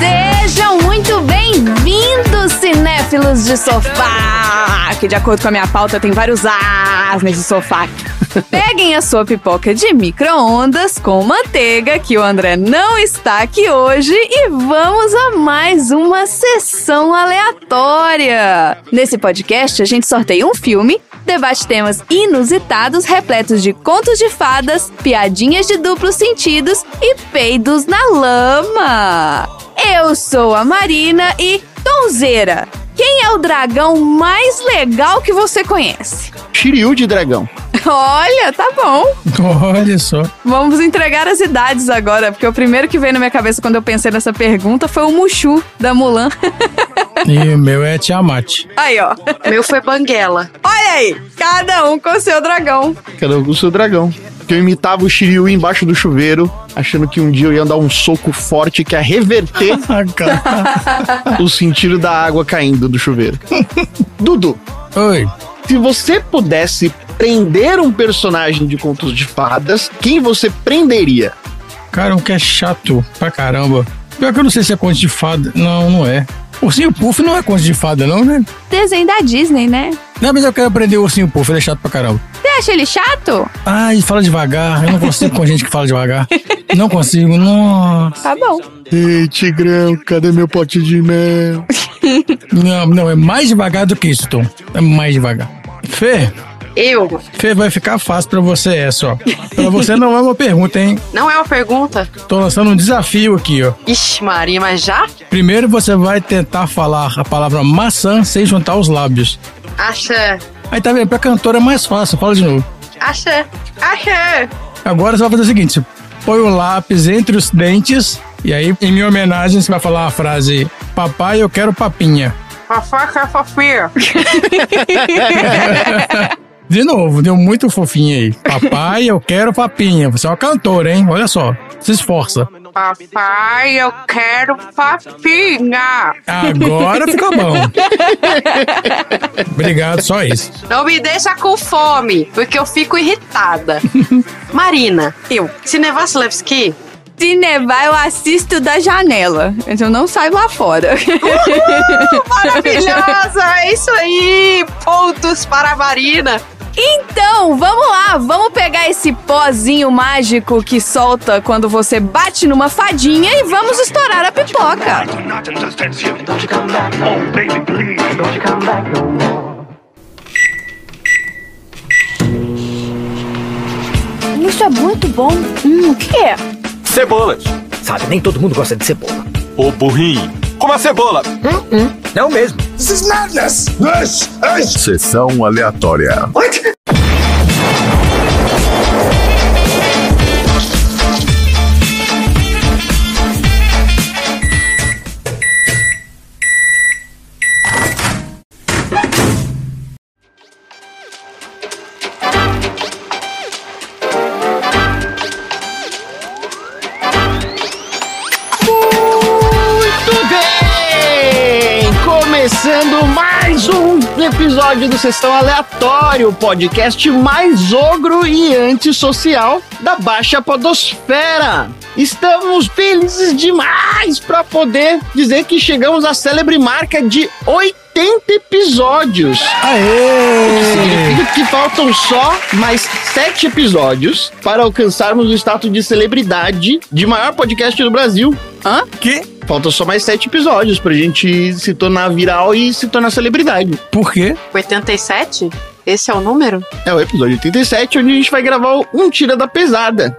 Sejam muito bem-vindos, cinéfilos de sofá! Que de acordo com a minha pauta tem vários as nesse sofá. Peguem a sua pipoca de micro-ondas com manteiga, que o André não está aqui hoje, e vamos a mais uma sessão aleatória. Nesse podcast, a gente sorteia um filme, debate temas inusitados repletos de contos de fadas, piadinhas de duplos sentidos e peidos na lama. Eu sou a Marina e Tonzeira. Quem é o dragão mais legal que você conhece? Shiryu de dragão. Olha, tá bom. Olha só. Vamos entregar as idades agora, porque o primeiro que veio na minha cabeça quando eu pensei nessa pergunta foi o Mushu da Mulan. E o meu é Tiamat. Aí, ó. Meu foi Banguela. Olha aí, cada um com o seu dragão. Cada um com o seu dragão. Que eu imitava o Shiryu embaixo do chuveiro, achando que um dia eu ia dar um soco forte que ia reverter Ah, o sentido da água caindo do chuveiro. Dudu, Oi. se você pudesse prender um personagem de contos de fadas, quem você prenderia? Cara, um que é chato pra caramba. Pior que eu não sei se é conto de fada. Não, não é. Ursinho Puff não é conto de fada, não, né? Desenho da Disney, né? Não, mas eu quero aprender o Ursinho Puff, ele é chato pra caramba. Você acha ele chato? Ai, fala devagar. Eu não consigo com gente que fala devagar. Não consigo, nossa. Tá bom. Ei, Tigrão, cadê meu pote de mel? Não, não, é mais devagar do que isso, Tom. É mais devagar. Fê, Eu? Fê, vai ficar fácil pra você essa, ó. Pra você não é uma pergunta, hein? Não é uma pergunta? Tô lançando um desafio aqui, ó. Ixi, Maria, mas já? Primeiro você vai tentar falar a palavra maçã sem juntar os lábios. Acha. Aí tá vendo? Pra cantora é mais fácil, fala de novo. Acha. Acha. Agora você vai fazer o seguinte: você põe o lápis entre os dentes, e aí, em minha homenagem, você vai falar a frase: Papai, eu quero papinha. Fofoca, fofinha. De novo, deu muito fofinho aí. Papai, eu quero papinha. Você é uma cantora, hein? Olha só. Se esforça. Papai, eu quero papinha. Agora ficou bom. Obrigado, só isso. Não me deixa com fome, porque eu fico irritada. Marina, Eu. se nevasse Levski, Se nevar, eu assisto da janela. Mas eu não saio lá fora. maravilhosa, é isso aí. Pontos para a Marina. Então, vamos lá, vamos pegar esse pozinho mágico que solta quando você bate numa fadinha e vamos estourar a pipoca. Oh. Isso é muito bom. Hum, o que é? Cebolas. Sabe, nem todo mundo gosta de cebola. Ô burrinho. Coma cebola. Não mesmo. Sessão aleatória. Muito episódio do Sessão Aleatório, o podcast mais ogro e antissocial da Baixa Podosfera. Estamos felizes demais para poder dizer que chegamos à célebre marca de 80 episódios. Aê! Significa que faltam só mais sete episódios para alcançarmos o status de celebridade de maior podcast do Brasil. Hã? Que? Faltam só mais sete episódios pra gente se tornar viral e se tornar celebridade. Por quê? 87? Esse é o número? É o episódio 87, onde a gente vai gravar o Um Tira da Pesada.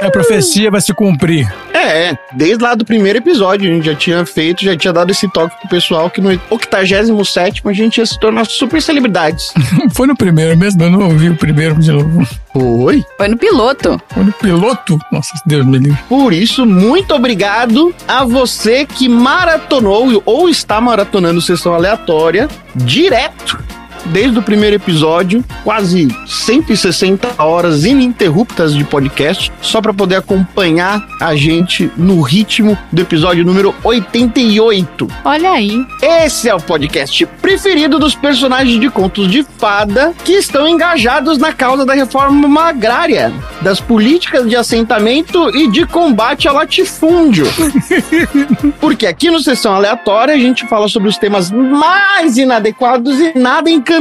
A profecia vai se cumprir. É, desde lá do primeiro episódio a gente já tinha feito, já tinha dado esse toque pro pessoal que no 87 a gente ia se tornar super celebridades. Foi no primeiro mesmo, eu não ouvi o primeiro de novo. Oi. Foi no piloto. Foi no piloto? Nossa, Deus me livre. Por isso, muito obrigado a você que maratonou ou está maratonando sessão aleatória direto desde o primeiro episódio, quase 160 horas ininterruptas de podcast, só para poder acompanhar a gente no ritmo do episódio número 88. Olha aí. Esse é o podcast preferido dos personagens de contos de fada que estão engajados na causa da reforma agrária, das políticas de assentamento e de combate ao latifúndio. Porque aqui no Sessão Aleatória a gente fala sobre os temas mais inadequados e nada encantadores.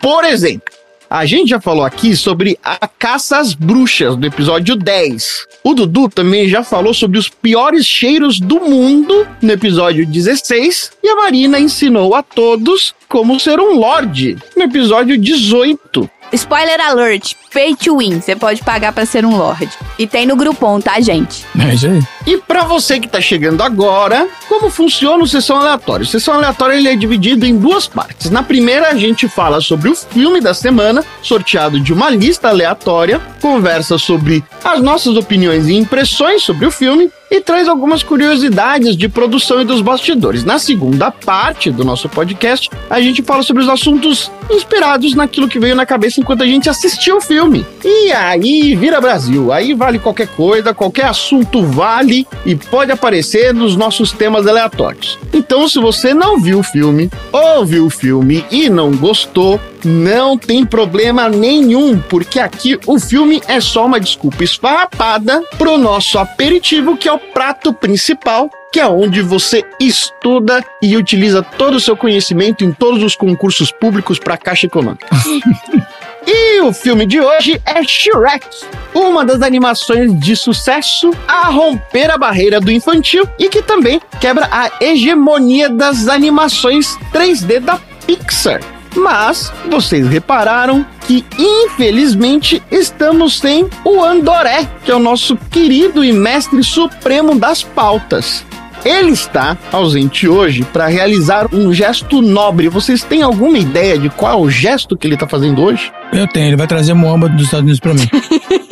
Por exemplo, a gente já falou aqui sobre a caça às bruxas do episódio 10. O Dudu também já falou sobre os piores cheiros do mundo no episódio 16. E a Marina ensinou a todos como ser um lorde no episódio 18. Spoiler alert, pay to win. Você pode pagar pra ser um lord. E tem no grupom, tá, gente? É isso aí. E para você que tá chegando agora, como funciona o Sessão Aleatória? O Sessão Aleatória ele é dividido em duas partes. Na primeira, a gente fala sobre o filme da semana, sorteado de uma lista aleatória, conversa sobre as nossas opiniões e impressões sobre o filme e traz algumas curiosidades de produção e dos bastidores. Na segunda parte do nosso podcast, a gente fala sobre os assuntos inspirados naquilo que veio na cabeça enquanto a gente assistiu o filme. E aí vira Brasil, aí vale qualquer coisa, qualquer assunto vale e pode aparecer nos nossos temas aleatórios. Então, se você não viu o filme, ou viu o filme e não gostou, não tem problema nenhum, porque aqui o filme é só uma desculpa esfarrapada pro nosso aperitivo, que é o prato principal, que é onde você estuda e utiliza todo o seu conhecimento em todos os concursos públicos para a Caixa Econômica. E o filme de hoje é Shrek, uma das animações de sucesso a romper a barreira do infantil e que também quebra a hegemonia das animações 3D da Pixar. Mas vocês repararam que infelizmente estamos sem o Andoré, que é o nosso querido e mestre supremo das pautas. Ele está ausente hoje para realizar um gesto nobre. Vocês têm alguma ideia de qual é o gesto que ele está fazendo hoje? Eu tenho, ele vai trazer Moamba dos Estados Unidos pra mim.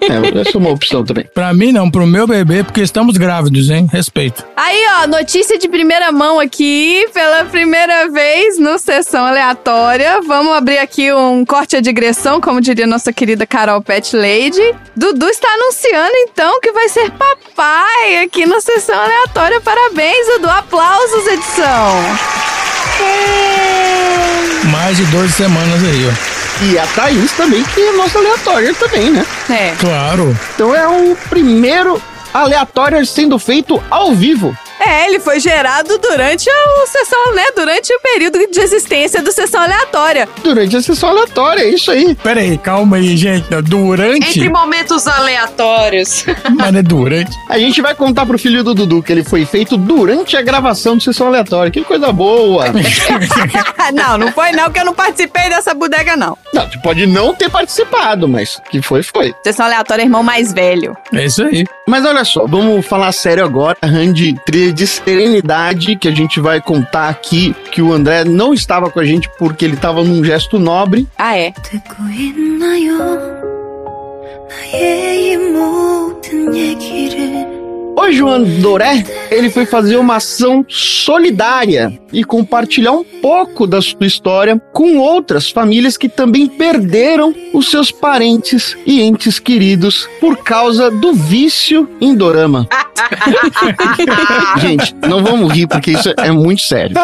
É, essa é uma opção também. Pra mim não, pro meu bebê, porque estamos grávidos, hein? Respeito. Aí, ó, notícia de primeira mão aqui, pela primeira vez no Sessão Aleatória. Vamos abrir aqui um corte à digressão, como diria nossa querida Carol Pet Lady. Dudu está anunciando, então, que vai ser papai aqui no Sessão Aleatória. Parabéns, Dudu. Aplausos, edição. Mais de 12 semanas aí, ó. E a Thaís também, que é nossa aleatória também, né? É. Claro. Então é o primeiro aleatório sendo feito ao vivo. É, ele foi gerado durante a sessão, né? Durante o período de existência do sessão aleatória. Durante a sessão aleatória, é isso aí. Pera aí, calma aí, gente. Durante. Entre momentos aleatórios. Mas é durante. A gente vai contar pro filho do Dudu que ele foi feito durante a gravação do Sessão Aleatória. Que coisa boa. não, não foi não, que eu não participei dessa bodega, não. não, tu pode não ter participado, mas que foi, foi. Sessão aleatória, irmão mais velho. É isso aí. Mas olha só, vamos falar sério agora. Randy, trilha de serenidade que a gente vai contar aqui que o André não estava com a gente porque ele estava num gesto nobre. Ah, é. O João Doré, ele foi fazer uma ação solidária e compartilhar um pouco da sua história com outras famílias que também perderam os seus parentes e entes queridos por causa do vício em dorama. gente, não vamos rir porque isso é muito sério.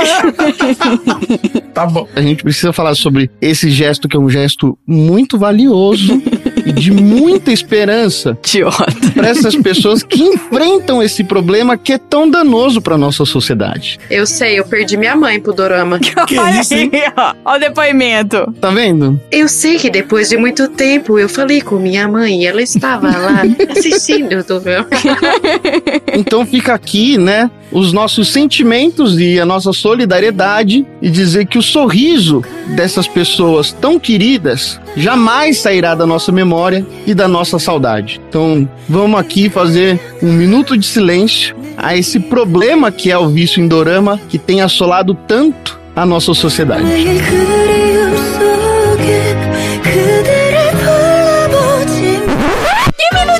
tá bom. A gente precisa falar sobre esse gesto que é um gesto muito valioso e de muita esperança Idiota. para essas pessoas que enfrentam esse problema que é tão danoso para nossa sociedade. Eu sei, eu perdi minha mãe pro dorama. Olha aí, ó. Ó o depoimento. Tá vendo? Eu sei que depois de muito tempo eu falei com minha mãe e ela estava lá assistindo o dorama. Então fica aqui, né, os nossos sentimentos e a nossa solidariedade e dizer que o sorriso dessas pessoas tão queridas jamais sairá da nossa memória memória e da nossa saudade. Então, vamos aqui fazer um minuto de silêncio a esse problema que é o vício em dorama que tem assolado tanto a nossa sociedade.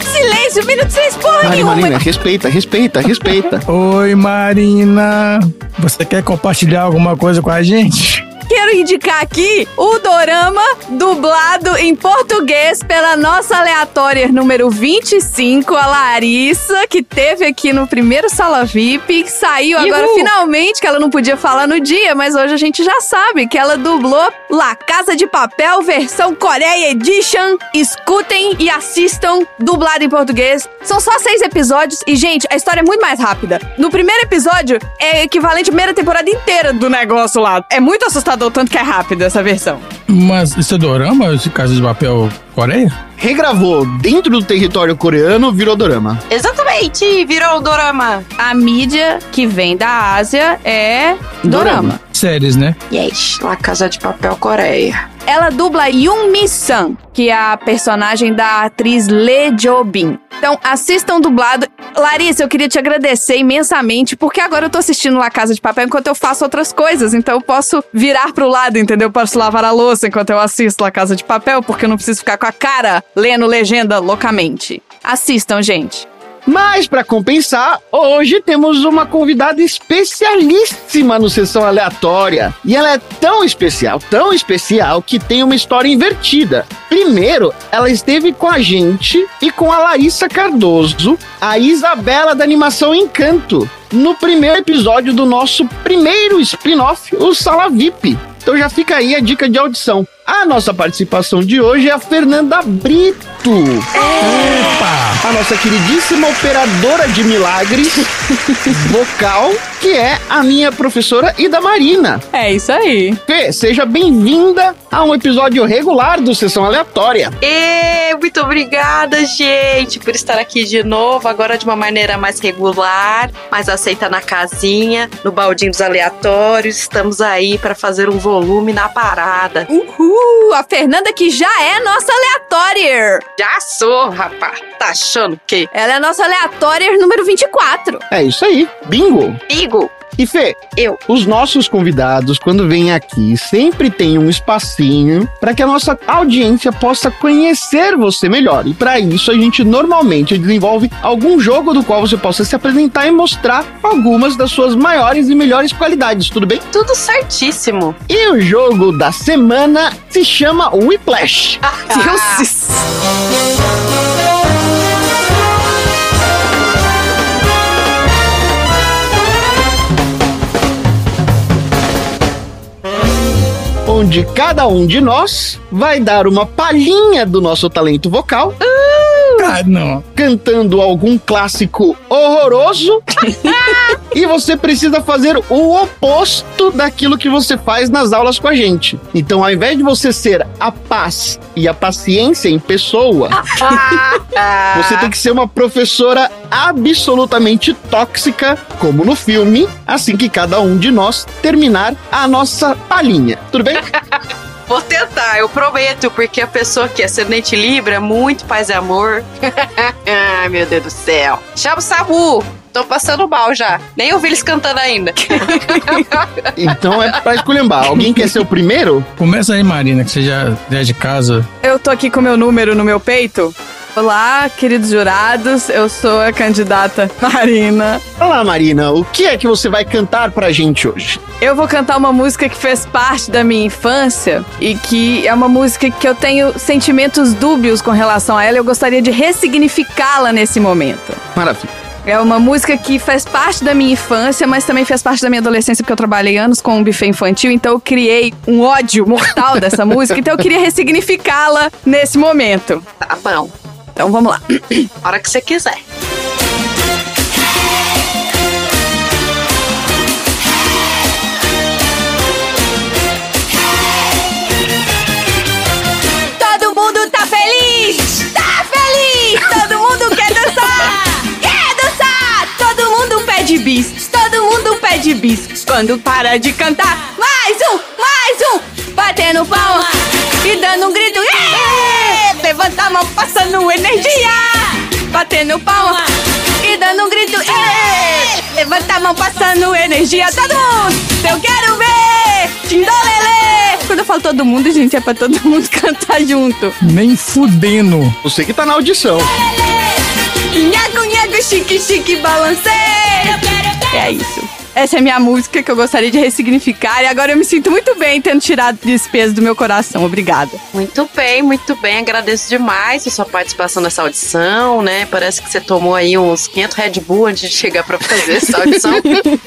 silêncio, minuto de silêncio, porra Mari, nenhuma. Marina, respeita, respeita, respeita. Oi, Marina. Você quer compartilhar alguma coisa com a gente? Quero indicar aqui o dorama dublado em português pela nossa aleatória número 25, a Larissa, que teve aqui no primeiro Sala VIP, que saiu agora finalmente, que ela não podia falar no dia, mas hoje a gente já sabe que ela dublou La Casa de Papel, versão Coreia Edition. Escutem e assistam, dublado em português. São só seis episódios e, gente, a história é muito mais rápida. No primeiro episódio, é equivalente à primeira temporada inteira do negócio lá. É muito assustador, tanto que é rápido essa versão. Mas isso é dorama? Esse Casa de Papel Coreia? Regravou dentro do território coreano, virou dorama. Exatamente, virou dorama. A mídia que vem da Ásia é dorama. Séries, né? Yes, La Casa de Papel Coreia. Ela dubla Yoon Mi-san, que é a personagem da atriz Lee Jo-bin. Então, assistam dublado. Larissa, eu queria te agradecer imensamente, porque agora eu tô assistindo La Casa de Papel enquanto eu faço outras coisas. Então, eu posso virar pro lado, entendeu? Eu posso lavar a louça enquanto eu assisto La Casa de Papel, porque eu não preciso ficar com a cara lendo legenda loucamente. Assistam, gente. Mas, para compensar, hoje temos uma convidada especialíssima no Sessão Aleatória. E ela é tão especial, tão especial, que tem uma história invertida. Primeiro, ela esteve com a gente e com a Larissa Cardoso, a Isabela da animação Encanto, no primeiro episódio do nosso primeiro spin-off, o Sala VIP. Então já fica aí a dica de audição. A nossa participação de hoje é a Fernanda Brito. A nossa queridíssima operadora de milagres vocal, que é a minha professora e da Marina. É isso aí. Fê, seja bem-vinda a um episódio regular do Sessão Aleatória. E muito obrigada, gente, por estar aqui de novo, agora de uma maneira mais regular, mais aceita na casinha, no baldinho dos aleatórios. Estamos aí para fazer um volume na parada. Uhul! A Fernanda que já é nossa aleatória. Já sou, rapaz. Tá achando que? Ela é nossa aleatória número 24. É isso aí, bingo. Igo, E Fê, eu. os nossos convidados, quando vêm aqui, sempre tem um espacinho para que a nossa audiência possa conhecer você melhor. E para isso, a gente normalmente desenvolve algum jogo do qual você possa se apresentar e mostrar algumas das suas maiores e melhores qualidades, tudo bem? Tudo certíssimo. E o jogo da semana se chama Whiplash. Deus. Onde cada um de nós vai dar uma palhinha do nosso talento vocal, Ah, não. cantando algum clássico horroroso, e você precisa fazer o oposto daquilo que você faz nas aulas com a gente. Então, ao invés de você ser a paz e a paciência em pessoa, você tem que ser uma professora absolutamente tóxica, como no filme, assim que cada um de nós terminar a nossa palhinha. Tudo bem? Vou tentar, eu prometo, porque a pessoa que é ascendente Libra é muito paz e amor. Ai, meu Deus do céu. Chama o Samu. Tô passando mal já. Nem ouvi eles cantando ainda. Então é pra esculhambar. Alguém quer ser o primeiro? Começa aí, Marina, que você já já é de casa. Eu tô aqui com meu número no meu peito. Olá, queridos jurados. Eu sou a candidata Marina. Olá, Marina. O que é que você vai cantar pra gente hoje? Eu vou cantar uma música que fez parte da minha infância e que é uma música que eu tenho sentimentos dúbios com relação a ela. e Eu gostaria de ressignificá-la nesse momento. Maravilha. É uma música que faz parte da minha infância, mas também fez parte da minha adolescência, porque eu trabalhei anos com um buffet infantil, então eu criei um ódio mortal dessa música, então eu queria ressignificá-la nesse momento. Tá bom. Então vamos lá. A hora que você quiser. Todo mundo tá feliz! Tá feliz! Todo mundo quer dançar! Quer dançar! Todo mundo pede bis! Todo mundo pede bis! Quando para de cantar, mais um! Mais um! Batendo palma e dando um grito! "Ê!" Levanta a mão passando energia! Batendo palma e dando um grito! "Ê!" Levanta a mão passando energia! Todo mundo! Eu quero ver! Tindolele! Quando eu falo todo mundo, gente, é pra todo mundo cantar junto. Nem fudendo. Você que tá na audição. Nhago, nhago, chique, chique, balanceio. É isso. Essa é a minha música que eu gostaria de ressignificar e agora eu me sinto muito bem tendo tirado esse peso do meu coração. Obrigada. Muito bem, muito bem. Agradeço demais a sua participação nessa audição, né? Parece que você tomou aí uns 500 Red Bull antes de chegar pra fazer essa audição,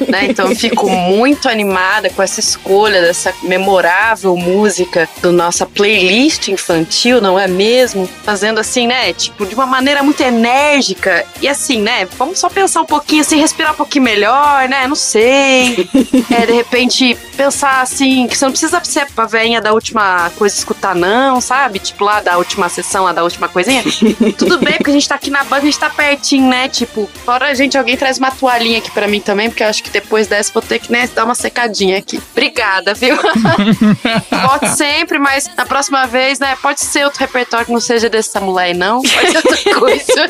né? Então eu fico muito animada com essa escolha dessa memorável música do nossa playlist infantil, não é mesmo? Fazendo assim, né? Tipo, de uma maneira muito enérgica e assim, né? Vamos só pensar um pouquinho, assim, respirar um pouquinho melhor, né? Não sei. É, de repente, pensar assim, que você não precisa ser a veinha da última coisa escutar, não, sabe? Tipo, lá da última sessão, lá da última coisinha. Tudo bem, porque a gente tá aqui na banca, a gente tá pertinho, né? Tipo, fora a gente, alguém traz uma toalhinha aqui pra mim também, porque eu acho que depois dessa vou ter que, né, dar uma secadinha aqui. Obrigada, viu? Pode sempre, mas na próxima vez, né, pode ser outro repertório que não seja desse samurai, não. Pode ser outra coisa.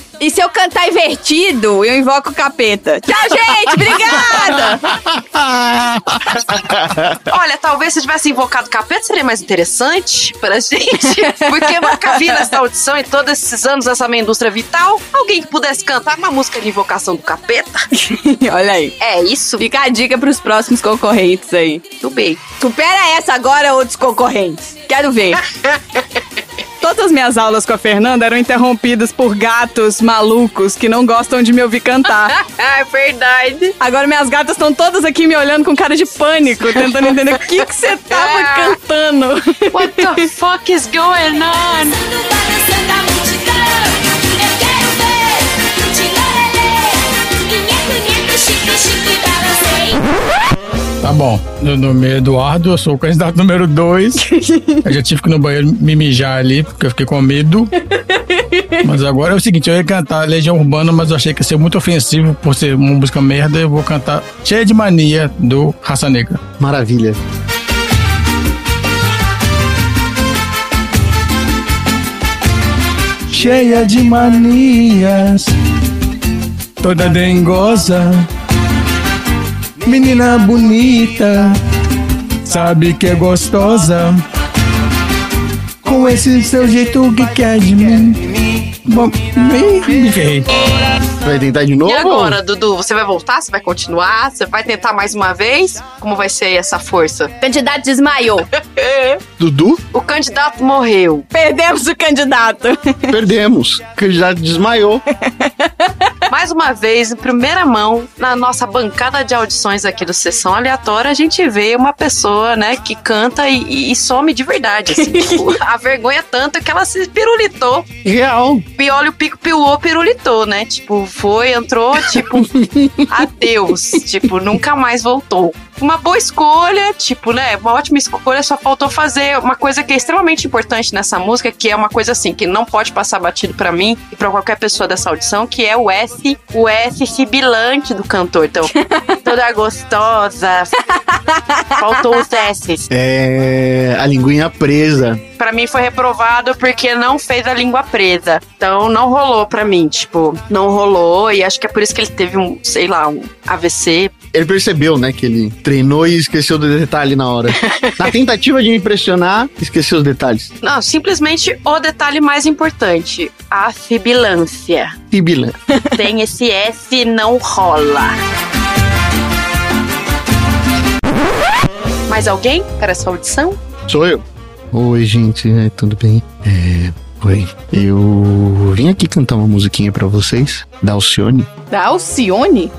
E se eu cantar invertido, eu invoco o capeta. Tchau, gente! Obrigada! Olha, talvez se tivesse invocado o capeta seria mais interessante pra gente. Porque eu nunca vi nessa audição em todos esses anos essa minha indústria vital alguém que pudesse cantar uma música de invocação do capeta. Olha aí. É isso? Fica a dica pros próximos concorrentes aí. Tudo bem. Supera essa agora, outros concorrentes. Quero ver. Todas as minhas aulas com a Fernanda eram interrompidas por gatos malucos que não gostam de me ouvir cantar. é verdade. Agora minhas gatas estão todas aqui me olhando com cara de pânico, tentando entender o que que você tava cantando. What the fuck is going on? Tá bom. Meu nome é Eduardo, eu sou o candidato número 2. eu já tive que ir no banheiro me mijar ali, porque eu fiquei com medo. Mas agora é o seguinte, eu ia cantar Legião Urbana, mas eu achei que ia ser muito ofensivo por ser uma música merda. Eu vou cantar Cheia de Mania, do Raça Negra. Maravilha. Cheia de manias, toda dengosa, menina bonita, sabe que é gostosa, com esse seu jeito que quer de mim. Bom, me, me ferrei. Vai tentar de novo? E agora, Dudu, você vai voltar? Você vai continuar? Você vai tentar mais uma vez? Como vai ser essa força? candidato desmaiou. Dudu? O candidato morreu. Perdemos o candidato. Perdemos. O candidato desmaiou. Mais uma vez, em primeira mão, na nossa bancada de audições aqui do Sessão Aleatória, a gente vê uma pessoa, né, que canta e, e- some de verdade. Assim, tipo, a vergonha é tanta que ela se pirulitou. Real. Piolho, pico, piuô, pirulitou, né? Tipo, foi, entrou, tipo, adeus. Tipo, nunca mais voltou. Uma boa escolha, tipo, né? Uma ótima escolha, só faltou fazer uma coisa que é extremamente importante nessa música, que é uma coisa assim, que não pode passar batido pra mim e pra qualquer pessoa dessa audição, que é o S, o S sibilante do cantor. Então, toda gostosa. Faltou os S's. É. A linguinha presa. Pra mim foi reprovado porque não fez a língua presa. Então não rolou pra mim, tipo, não rolou e acho que é por isso que ele teve um, sei lá, um AVC. Ele percebeu, né, que ele treinou e esqueceu do detalhe na hora. Na tentativa de me impressionar, esqueceu os detalhes. Não, simplesmente o detalhe mais importante, a sibilância. Sibila. Tem esse S não rola. Mais alguém para essa audição? Sou eu. Oi, gente, é, tudo bem? É. Oi. Eu vim aqui cantar uma musiquinha pra vocês, da Alcione. Da Alcione?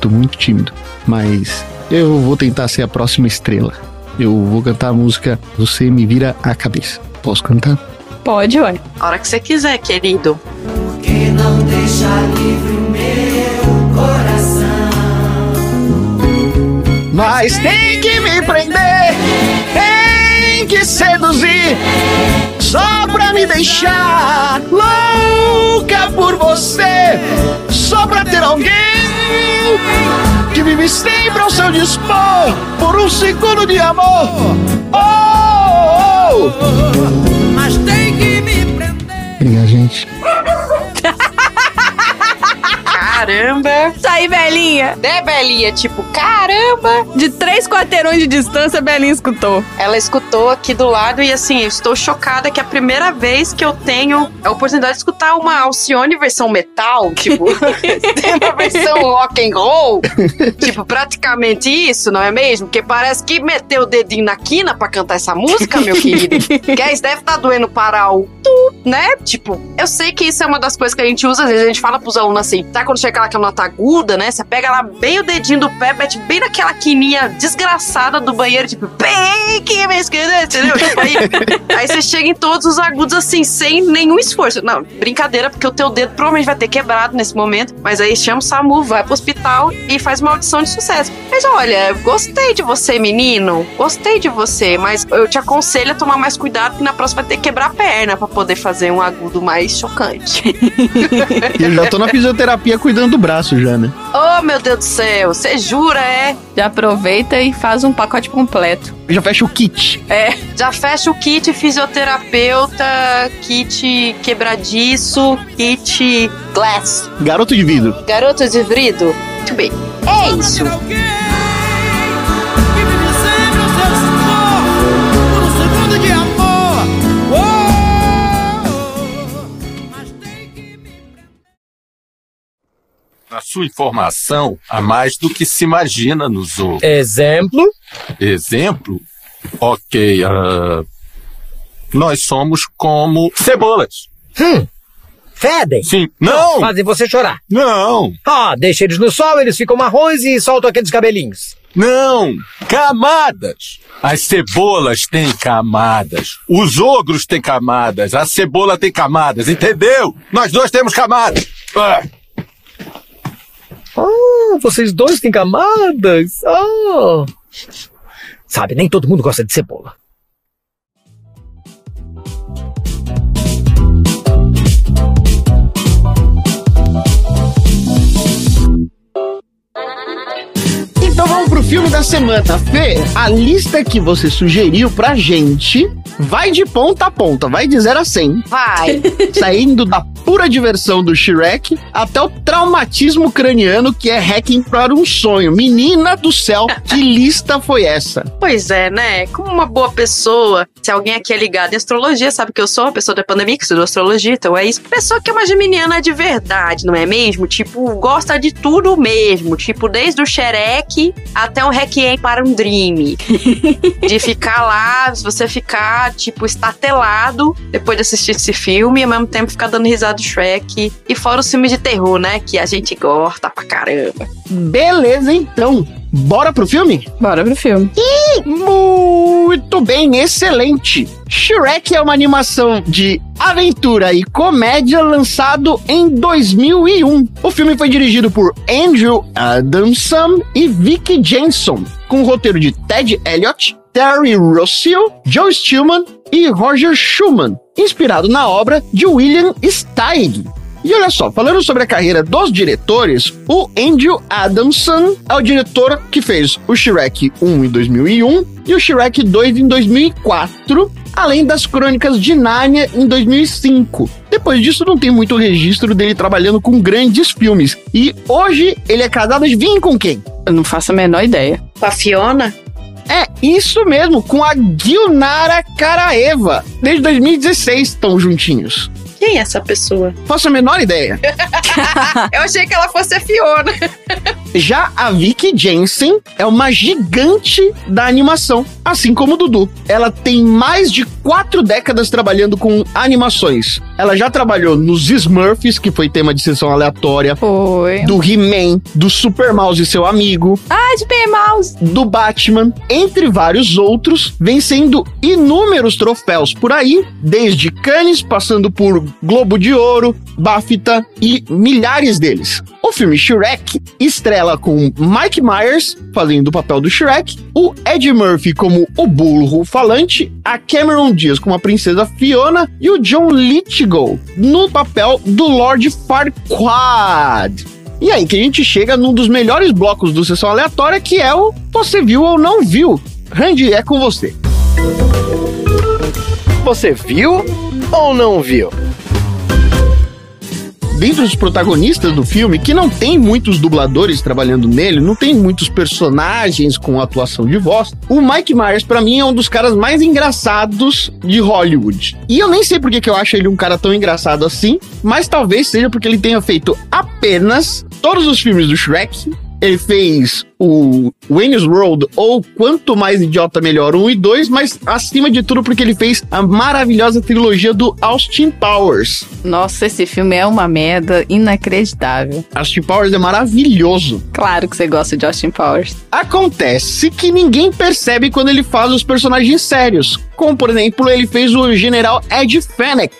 Tô muito tímido, mas eu vou tentar ser a próxima estrela. Eu vou cantar a música Você Me Vira a Cabeça. Posso cantar? Pode, ué. A hora que você quiser, querido. Mas tem que me prender, tem que seduzir, só pra me deixar louca por você, só pra ter alguém que vive sempre ao seu dispor por um segundo de amor. Oh, oh, oh. Mas tem que me prender. Obrigado, gente. Caramba! Isso aí Belinha! Né, Belinha? Tipo, caramba! De três quarteirões de distância, a Belinha escutou. Ela escutou aqui do lado e assim, eu estou chocada que é a primeira vez que eu tenho a oportunidade de escutar uma Alcione versão metal, tipo, tem uma versão rock and roll, tipo, praticamente isso, não é mesmo? Porque parece que meteu o dedinho na quina pra cantar essa música, meu querido. que aí deve estar doendo parar o tu, né? Tipo, eu sei que isso é uma das coisas que a gente usa, às vezes a gente fala pros alunos assim, tá quando chega aquela nota aguda, né? Você pega lá bem o dedinho do pé, mete bem naquela quininha desgraçada do banheiro, tipo, bem que me esquerda, entendeu? Tipo, aí, aí você chega em todos os agudos assim, sem nenhum esforço. Não, brincadeira, porque o teu dedo provavelmente vai ter quebrado nesse momento, mas aí chama o SAMU, vai pro hospital e faz uma audição de sucesso. Mas olha, gostei de você, menino, gostei de você, mas eu te aconselho a tomar mais cuidado, que na próxima vai ter que quebrar a perna pra poder fazer um agudo mais chocante. Eu já tô na fisioterapia cuidando do braço já, né? oh, meu Deus do céu, você jura, é? Já aproveita e faz um pacote completo. Já fecho o kit. É. Já fecha o kit fisioterapeuta, kit quebradiço, kit glass. Garoto de vidro. Garoto de vidro? Muito bem. É isso. Sua informação, há mais do que se imagina nos outros. Exemplo? Exemplo? Ok, ah, nós somos como cebolas. Hum. Fedem. Sim. Não! Fazem você chorar. Não! Ah, deixa eles no sol, eles ficam marrons e soltam aqueles cabelinhos. Não! Camadas! As cebolas têm camadas. Os ogros têm camadas. A cebola tem camadas, entendeu? Nós dois temos camadas. Ah, Ah, vocês dois têm camadas. Ah. Sabe, nem todo mundo gosta de cebola. Filme da semana. Fê, a lista que você sugeriu pra gente vai de ponta a ponta, vai de 0 a 100. Vai. Saindo da pura diversão do Shrek até o traumatismo craniano que é hacking para um sonho. Menina do céu, que lista foi essa? Pois é, né? Como uma boa pessoa, se alguém aqui é ligado em astrologia, sabe que eu sou uma pessoa da pandemia, que estudo astrologia, então é isso. Pessoa que é uma geminiana de verdade, não é mesmo? Tipo, gosta de tudo mesmo. Tipo, desde o Shrek até um Requiem para um Dream. de ficar lá, se você ficar, tipo, estatelado depois de assistir esse filme e ao mesmo tempo ficar dando risada do Shrek. E fora os filmes de terror, né? Que a gente gosta pra caramba. Beleza, então. Bora pro filme? Bora pro filme. Muito bem, excelente. Shrek é uma animação de aventura e comédia lançado em 2001. O filme foi dirigido por Andrew Adamson e Vicky Jensen, com o roteiro de Ted Elliott, Terry Rossio, Joe Stillman e Roger Schumann, inspirado na obra de William Steig. E olha só, falando sobre a carreira dos diretores, o Andrew Adamson é o diretor que fez o Shrek 1 em 2001 e o Shrek 2 em 2004, além das Crônicas de Nárnia em 2005. Depois disso, não tem muito registro dele trabalhando com grandes filmes. E hoje ele é casado, adivinha com quem? Eu não faço a menor ideia. Com a Fiona? É isso mesmo, com a Gilnara Karaeva. Desde 2016 estão juntinhos. Quem é essa pessoa? Faço a menor ideia. Eu achei que ela fosse a Fiona. Já a Vicky Jensen é uma gigante da animação, assim como o Dudu. Ela tem mais de quatro décadas trabalhando com animações. Ela já trabalhou nos Smurfs, que foi tema de sessão aleatória, Foi. do He-Man, do Super Mouse e seu amigo, Ah, de P Mouse. do Batman, entre vários outros, vencendo inúmeros troféus por aí, desde Cannes, passando por Globo de Ouro, BAFTA e milhares deles. O filme Shrek estrela com Mike Myers fazendo o papel do Shrek, o Ed Murphy como o burro falante, a Cameron Diaz como a princesa Fiona e o John Lithgow no papel do Lord Farquaad. E aí que a gente chega num dos melhores blocos do Sessão Aleatória, que é o Você Viu ou Não Viu. Randy, é com você. Você viu ou não viu? Dentro dos protagonistas do filme, que não tem muitos dubladores trabalhando nele, não tem muitos personagens com atuação de voz, o Mike Myers, pra mim, é um dos caras mais engraçados de Hollywood. E eu nem sei por que que eu acho ele um cara tão engraçado assim, mas talvez seja porque ele tenha feito apenas todos os filmes do Shrek. Ele fez o Wayne's World, ou Quanto Mais Idiota Melhor 1 e 2, mas acima de tudo porque ele fez a maravilhosa trilogia do Austin Powers. Nossa, esse filme é uma merda inacreditável. Austin Powers é maravilhoso. Claro que você gosta de Austin Powers. Acontece que ninguém percebe quando ele faz os personagens sérios. Como, por exemplo, ele fez o general Ed Fennec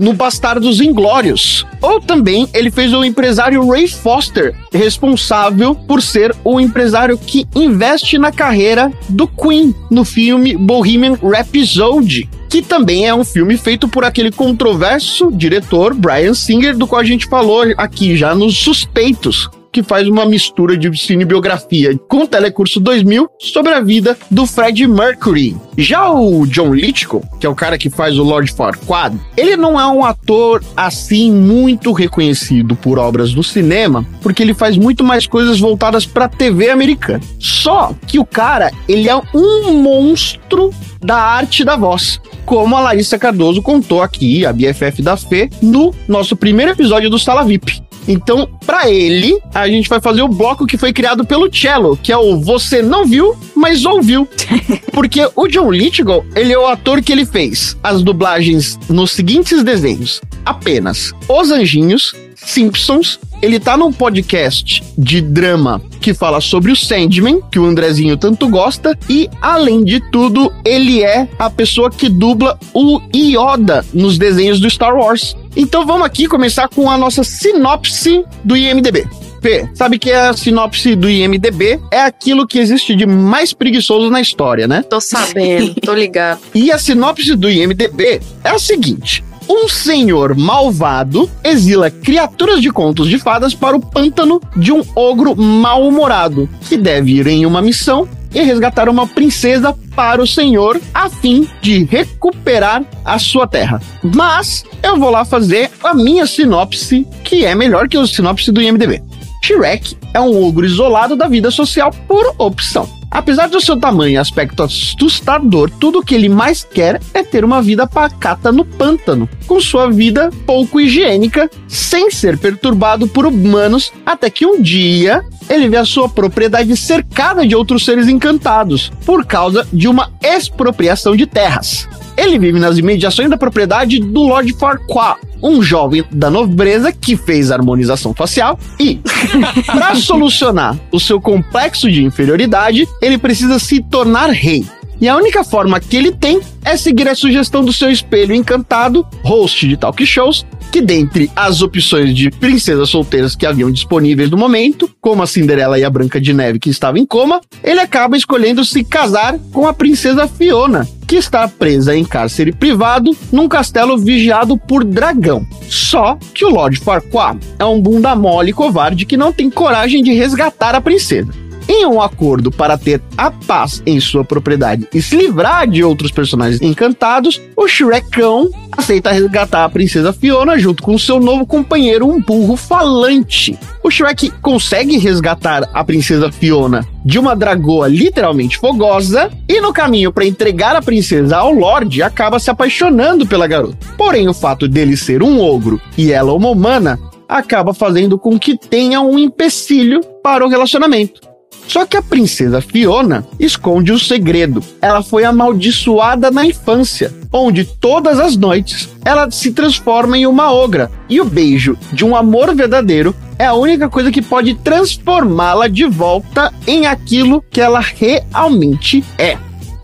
no Bastardos Inglórios. Ou também ele fez o empresário Ray Foster, responsável por ser o empresário que investe na carreira do Queen no filme Bohemian Rhapsody. Que também é um filme feito por aquele controverso diretor Brian Singer, do qual a gente falou aqui já nos Suspeitos, que faz uma mistura de cinebiografia com o Telecurso 2000 sobre a vida do Fred Mercury. Já o John Lithgow, que é o cara que faz o Lord Farquaad, ele não é um ator assim muito reconhecido por obras do cinema, porque ele faz muito mais coisas voltadas para TV americana. Só que o cara, ele é um monstro da arte da voz. Como a Larissa Cardoso contou aqui, a BFF da Fê, no nosso primeiro episódio do Sala VIP. Então, para ele, a gente vai fazer o bloco que foi criado pelo Cello, que é o Você Não Viu, mas Ouviu. Porque o John Lithgow, ele é o ator que ele fez as dublagens nos seguintes desenhos. Apenas Os Anjinhos, Simpsons, ele tá num podcast de drama que fala sobre o Sandman, que o Andrezinho tanto gosta, e além de tudo, ele é a pessoa que dubla o Yoda nos desenhos do Star Wars. Então vamos aqui começar com a nossa sinopse do IMDB. P, sabe que a sinopse do IMDB é aquilo que existe de mais preguiçoso na história, né? Tô sabendo, tô ligado. E a sinopse do IMDB é a seguinte: um senhor malvado exila criaturas de contos de fadas para o pântano de um ogro mal-humorado, que deve ir em uma missão e resgatar uma princesa para o senhor a fim de recuperar a sua terra. Mas eu vou lá fazer a minha sinopse, que é melhor que a sinopse do IMDb. Shrek é um ogro isolado da vida social por opção. Apesar do seu tamanho e aspecto assustador, tudo o que ele mais quer é ter uma vida pacata no pântano, com sua vida pouco higiênica, sem ser perturbado por humanos, até que um dia ele vê a sua propriedade cercada de outros seres encantados, por causa de uma expropriação de terras. Ele vive nas imediações da propriedade do Lord Farquaad, um jovem da nobreza que fez harmonização facial e, para solucionar o seu complexo de inferioridade, ele precisa se tornar rei. E a única forma que ele tem é seguir a sugestão do seu espelho encantado, host de talk shows, que dentre as opções de princesas solteiras que haviam disponíveis no momento, como a Cinderela e a Branca de Neve que estava em coma, ele acaba escolhendo se casar com a princesa Fiona, que está presa em cárcere privado num castelo vigiado por dragão. Só que o Lord Farquaad é um bunda mole covarde que não tem coragem de resgatar a princesa. Em um acordo para ter a paz em sua propriedade e se livrar de outros personagens encantados, o Shrekão aceita resgatar a princesa Fiona junto com seu novo companheiro, um burro falante. O Shrek consegue resgatar a princesa Fiona de uma dragoa literalmente fogosa e no caminho para entregar a princesa ao Lorde acaba se apaixonando pela garota. Porém, o fato dele ser um ogro e ela uma humana acaba fazendo com que tenha um empecilho para o relacionamento. Só que a princesa Fiona esconde um segredo. Ela foi amaldiçoada na infância, onde todas as noites ela se transforma em uma ogra. E o beijo de um amor verdadeiro é a única coisa que pode transformá-la de volta em aquilo que ela realmente é.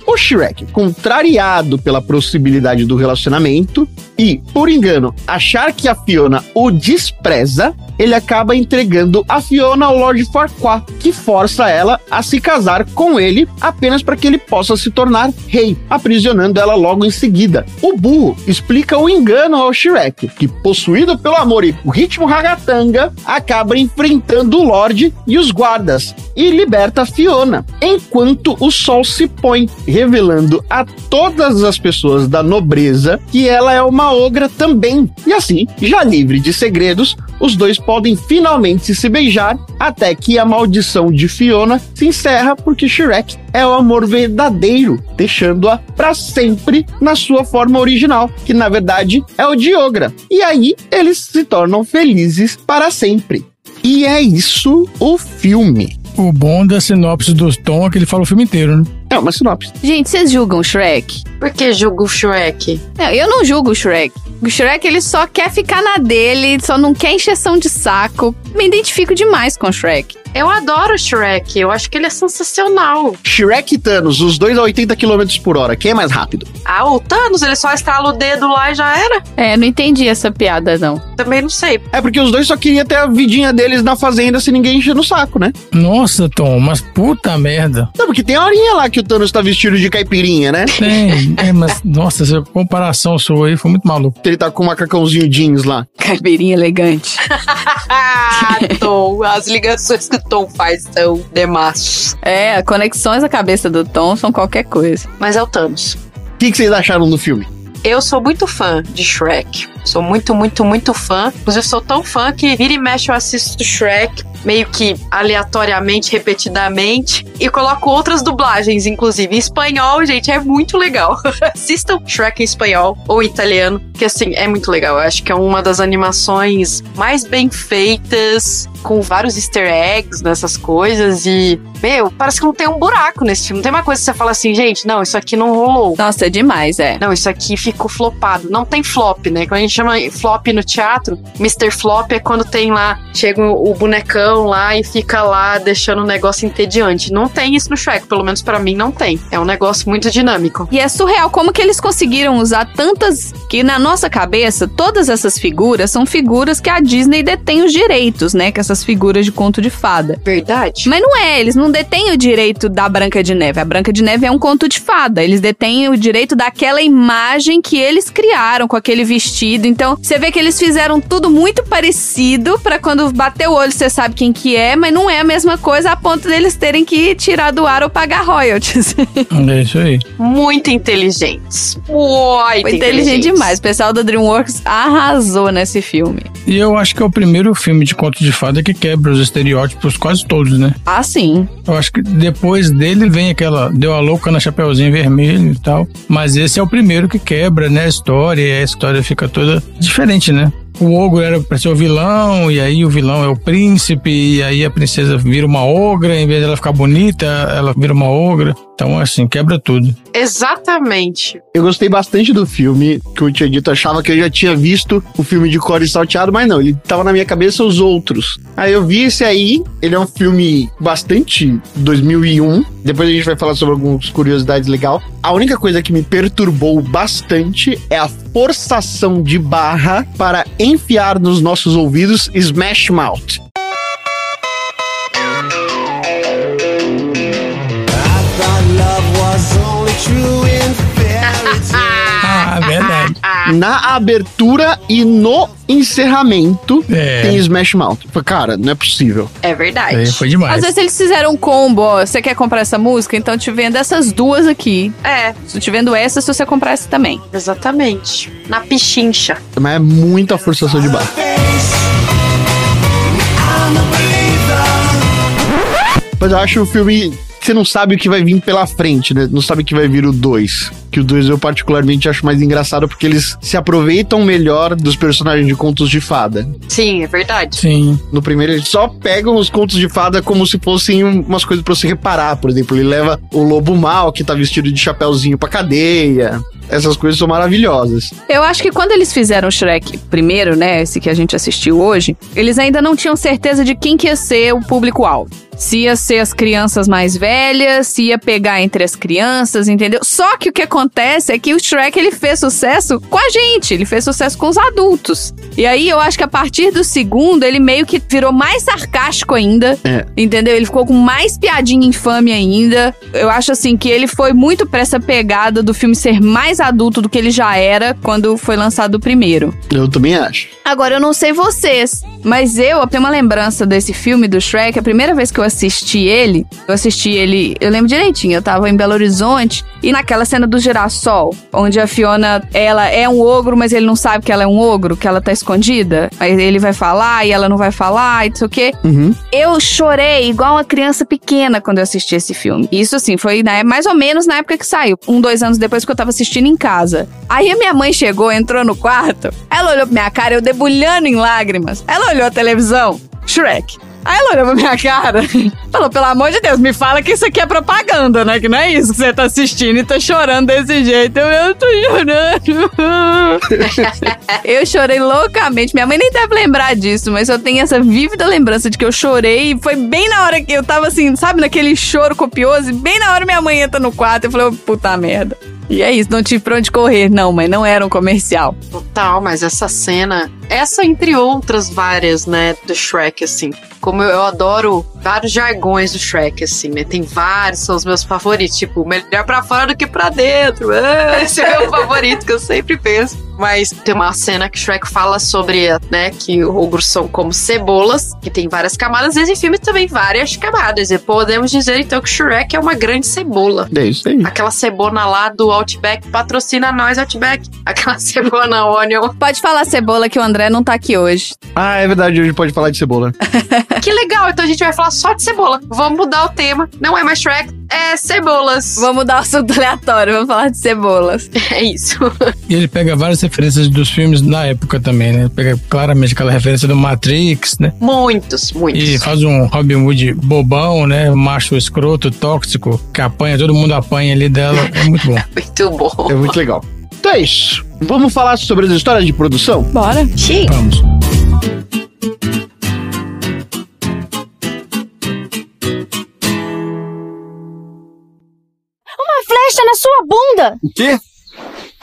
O Shrek, contrariado pela possibilidade do relacionamento e, por engano, achar que a Fiona o despreza, ele acaba entregando a Fiona ao Lord Farquaad, que força ela a se casar com ele apenas para que ele possa se tornar rei, aprisionando ela logo em seguida. O burro explica o engano ao Shrek, que, possuído pelo amor e o ritmo ragatanga, acaba enfrentando o Lorde e os guardas e liberta Fiona, enquanto o sol se põe, revelando a todas as pessoas da nobreza que ela é uma ogra também. E assim, já livre de segredos, os dois podem finalmente se beijar até que a maldição de Fiona se encerra porque Shrek é o amor verdadeiro, deixando-a pra sempre na sua forma original, que na verdade é o Diogra. E aí eles se tornam felizes para sempre. E é isso o filme. O bom da sinopse do Tom é que ele fala o filme inteiro, né? É uma sinopse. Gente, vocês julgam o Shrek? Por que julga o Shrek? Não, eu não julgo o Shrek. O Shrek, ele só quer ficar na dele, só não quer encheção de saco. Me identifico demais com o Shrek. Eu adoro o Shrek, eu acho que ele é sensacional. Shrek e Thanos, os dois a 80 km por hora. Quem é mais rápido? Ah, o Thanos, ele só estrala o dedo lá e já era? É, não entendi essa piada, não. Também não sei. É porque os dois só queriam ter a vidinha deles na fazenda sem ninguém encher no saco, né? Nossa, Tom, mas puta merda. Não, porque tem a horinha lá que o Thanos tá vestido de caipirinha, né? Tem, é, mas nossa, essa comparação sua aí foi muito maluco. Ele tá com o macacãozinho jeans lá. Caipirinha elegante. Ah, Tom, as ligações que o Tom faz são demais. É, conexões à cabeça do Tom são qualquer coisa. Mas é o Thanos. O que, que vocês acharam do filme? Eu sou muito fã de Shrek. Sou muito, muito, muito fã. Eu sou tão fã que vira e mexe eu assisto Shrek meio que aleatoriamente, repetidamente. E coloco outras dublagens, inclusive. Em espanhol, gente, é muito legal. Assistam Shrek em espanhol ou em italiano, que assim, é muito legal. Eu acho que é uma das animações mais bem feitas, com vários easter eggs nessas coisas. E, meu, parece que não tem um buraco nesse filme. Não tem uma coisa que você fala assim, gente, não, isso aqui não rolou. Nossa, é demais, é. Não, isso aqui ficou flopado. Não tem flop, né? Quando a gente chama flop no teatro, Mr. Flop é quando tem lá, chega o bonecão lá e fica lá deixando o negócio entediante. Não tem isso no Shrek, pelo menos pra mim não tem. É um negócio muito dinâmico. E é surreal como que eles conseguiram usar tantas que na nossa cabeça todas essas figuras são figuras que a Disney detém os direitos, né? Que essas figuras de conto de fada. Verdade? Mas não é, eles não detêm o direito da Branca de Neve. A Branca de Neve é um conto de fada. Eles detêm o direito daquela imagem que eles criaram com aquele vestido. Então, você vê que eles fizeram tudo muito parecido pra quando bater o olho você sabe quem que é, mas não é a mesma coisa a ponto deles terem que tirar do ar ou pagar royalties. É isso aí. Muito inteligentes. Muito Foi inteligente inteligentes. demais. O pessoal da DreamWorks arrasou nesse filme. E eu acho que é o primeiro filme de conto de fada que quebra os estereótipos quase todos, né? Ah, sim. Eu acho que depois dele vem aquela deu a louca na Chapeuzinho Vermelho e tal. Mas esse é o primeiro que quebra, né? A história e a história fica toda diferente, né? O ogro era pra ser o vilão, e aí o vilão é o príncipe, e aí a princesa vira uma ogra, em vez dela ficar bonita, ela vira uma ogra. Então, assim, quebra tudo. Exatamente. Eu gostei bastante do filme, que eu tinha dito, achava que eu já tinha visto o filme de Core Salteado, mas não, ele tava na minha cabeça os outros. Aí eu vi esse aí, ele é um filme bastante 2001, depois a gente vai falar sobre algumas curiosidades legais. A única coisa que me perturbou bastante é a forçação de barra para enfiar nos nossos ouvidos Smash Mouth. Verdade. Na abertura e no encerramento É. tem Smash Mouth. Cara, não é possível. É verdade. Aí foi demais. Às vezes eles fizeram um combo, ó, você quer comprar essa música? Então te vendo essas duas aqui. É, Se te vendo essa, se você comprar essa também. exatamente. Na pichincha. Mas é muita forçação de barra. Mas eu acho o filme. Você não sabe o que vai vir pela frente, né? Não sabe que vai vir o 2. Que o 2 eu particularmente acho mais engraçado porque eles se aproveitam melhor dos personagens de contos de fada. Sim, é verdade. Sim. No primeiro, eles só pegam os contos de fada como se fossem um- umas coisas pra você reparar. Por exemplo, ele leva o lobo mal, que tá vestido de chapéuzinho pra cadeia. Essas coisas são maravilhosas. Eu acho que quando eles fizeram o Shrek primeiro, né, esse que a gente assistiu hoje, eles ainda não tinham certeza de quem que ia ser o público-alvo. Se ia ser as crianças mais velhas, se ia pegar entre as crianças, entendeu? Só que o que acontece é que o Shrek ele fez sucesso com a gente, ele fez sucesso com os adultos. E aí eu acho que a partir do segundo ele meio que virou mais sarcástico ainda, É. entendeu? Ele ficou com mais piadinha infame ainda. Eu acho assim que ele foi muito pra essa pegada do filme ser mais adulto do que ele já era quando foi lançado o primeiro. Eu também acho. Agora, eu não sei vocês, mas eu, eu tenho uma lembrança desse filme do Shrek. A primeira vez que eu assisti ele, eu assisti ele, eu lembro direitinho, eu tava em Belo Horizonte e naquela cena do girassol, onde a Fiona, ela é um ogro, mas ele não sabe que ela é um ogro, que ela tá escondida. Aí ele vai falar e ela não vai falar e não sei o quê. Uhum. Eu chorei igual uma criança pequena quando eu assisti esse filme. Isso, assim, foi né, mais ou menos na época que saiu. Um, dois anos depois que eu tava assistindo em casa. Aí a minha mãe chegou, entrou no quarto. Ela olhou pra minha cara, eu debulhando em lágrimas. Ela olhou a televisão. Shrek. Aí ela olhou pra minha cara falou: pelo amor de Deus, me fala que isso aqui é propaganda, né? Que não é isso que você tá assistindo e tá chorando desse jeito. Eu, eu tô chorando. eu chorei loucamente. Minha mãe nem deve lembrar disso, mas eu tenho essa vívida lembrança de que eu chorei. E foi bem na hora que eu tava assim, sabe, naquele choro copioso. E bem na hora minha mãe entra no quarto. Eu falei: puta merda. E é isso, não tive pra onde correr. Não, mas não era um comercial. Total, mas essa cena, essa entre outras várias, né, do Shrek, assim. Como eu, eu adoro vários jargões do Shrek, assim, né? Tem vários, são os meus favoritos. Tipo, melhor pra fora do que pra dentro. Ah, esse é o meu favorito, que eu sempre penso. Mas tem uma cena que Shrek fala sobre, né, que ogros são como cebolas, que tem várias camadas. E esse filme também várias camadas. E podemos dizer, então, que Shrek é uma grande cebola. É isso aí. Aquela cebola lá do Outback patrocina nós, Outback. Aquela cebola Onion. Pode falar cebola que o André não tá aqui hoje. Ah, é verdade, hoje pode falar de cebola. Que legal, então a gente vai falar só de cebola. Vamos mudar o tema. Não é mais Shrek, é cebolas. Vamos mudar o assunto aleatório, vamos falar de cebolas. É isso. E ele pega várias referências dos filmes na época também, né? Pega claramente aquela referência do Matrix, né? Muitos, muitos. E faz um Robin Hood bobão, né? Macho escroto, tóxico, que apanha, todo mundo apanha ali dela. É muito bom. Muito bom. É muito legal. Então é isso. Vamos falar sobre as histórias de produção? Bora. Xiii. Vamos. Flecha na sua bunda! O quê?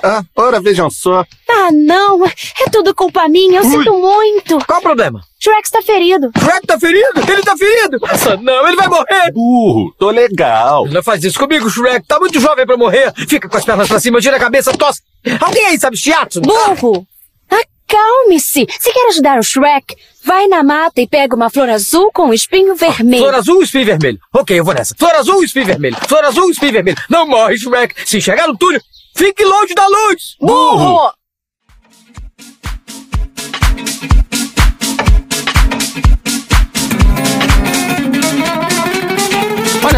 Ah, ora, vejam só. Ah, não! É tudo culpa minha, eu sinto muito! Qual o problema? Shrek está ferido. Shrek tá ferido? Ele tá ferido! Nossa, não, ele vai morrer! Burro, tô legal. Não faz isso comigo, Shrek. Tá muito jovem pra morrer. Fica com as pernas pra cima, gira a cabeça, tosse. Alguém aí sabe shiatsu? Burro! Acalme-se! Se quer ajudar o Shrek, vai na mata e pega uma flor azul com um espinho vermelho. Flor azul, espinho vermelho. Ok, eu vou nessa. Flor azul, espinho vermelho. Flor azul, espinho vermelho. Não morre, Shrek. Se chegar no túnel, fique longe da luz. Burro! Olha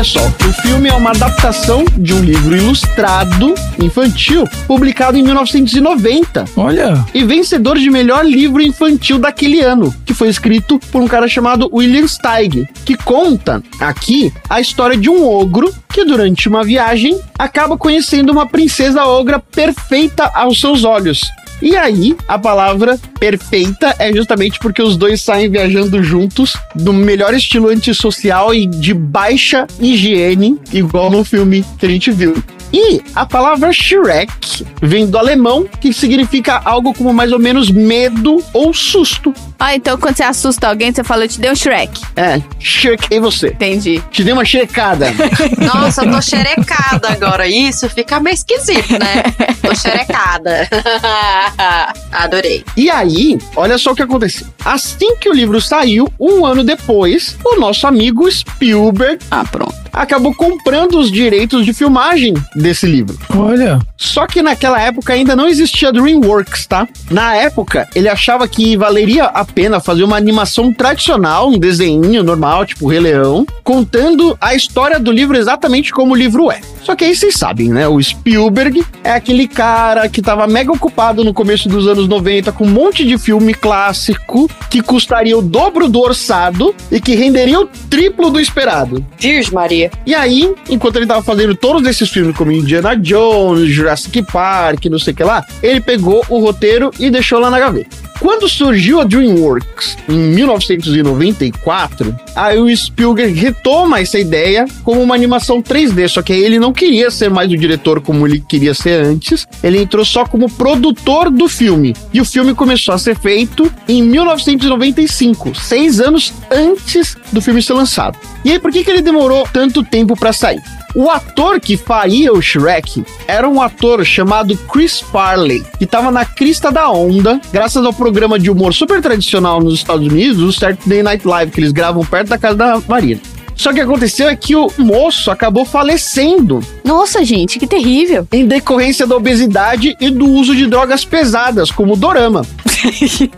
só, o filme é uma adaptação de um livro ilustrado infantil publicado em 1990 Olha, e vencedor de melhor livro infantil daquele ano, que foi escrito por um cara chamado William Steig, que conta aqui a história de um ogro que durante uma viagem acaba conhecendo uma princesa ogra perfeita aos seus olhos. E aí, a palavra perfeita é justamente porque os dois saem viajando juntos, no melhor estilo antissocial e de baixa higiene, igual no filme que a gente viu. E a palavra Shrek vem do alemão, que significa algo como mais ou menos medo ou susto. Ah, então quando você assusta alguém, você fala, eu te dei um Shrek. É, Shrekei você. Entendi. Te dei uma xerecada. Nossa, eu tô xerecada agora. Isso fica meio esquisito, né? Tô xerecada. Adorei. E aí, olha só o que aconteceu. Assim que o livro saiu, um ano depois, o nosso amigo Spielberg Ah, pronto. acabou comprando os direitos de filmagem desse livro. olha. Só que naquela época ainda não existia DreamWorks, tá? Na época, ele achava que valeria a pena fazer uma animação tradicional, um desenho normal, tipo Rei Leão, contando a história do livro exatamente como o livro é. Só que aí vocês sabem, né? O Spielberg é aquele cara que tava mega ocupado no começo dos anos 90 com um monte de filme clássico que custaria o dobro do orçado e que renderia o triplo do esperado. Virgem Maria. E aí, enquanto ele tava fazendo todos esses filmes como Indiana Jones, Jurassic Park, não sei o que lá, ele pegou o roteiro e deixou lá na gaveta. Quando surgiu a DreamWorks em 1994, aí o Spielberg retoma essa ideia como uma animação 3D, só que aí ele não queria ser mais o diretor como ele queria ser antes, ele entrou só como produtor do filme. E o filme começou a ser feito em 1995, seis anos antes do filme ser lançado. E aí, por que, que ele demorou tanto tempo para sair? O ator que faria o Shrek era um ator chamado Chris Farley, que estava na crista da onda, graças ao programa de humor super tradicional nos Estados Unidos, o Saturday Night Live, que eles gravam perto da casa da Marina. Só que aconteceu é que o moço acabou falecendo Nossa, gente, que terrível. em decorrência da obesidade e do uso de drogas pesadas, como dorama.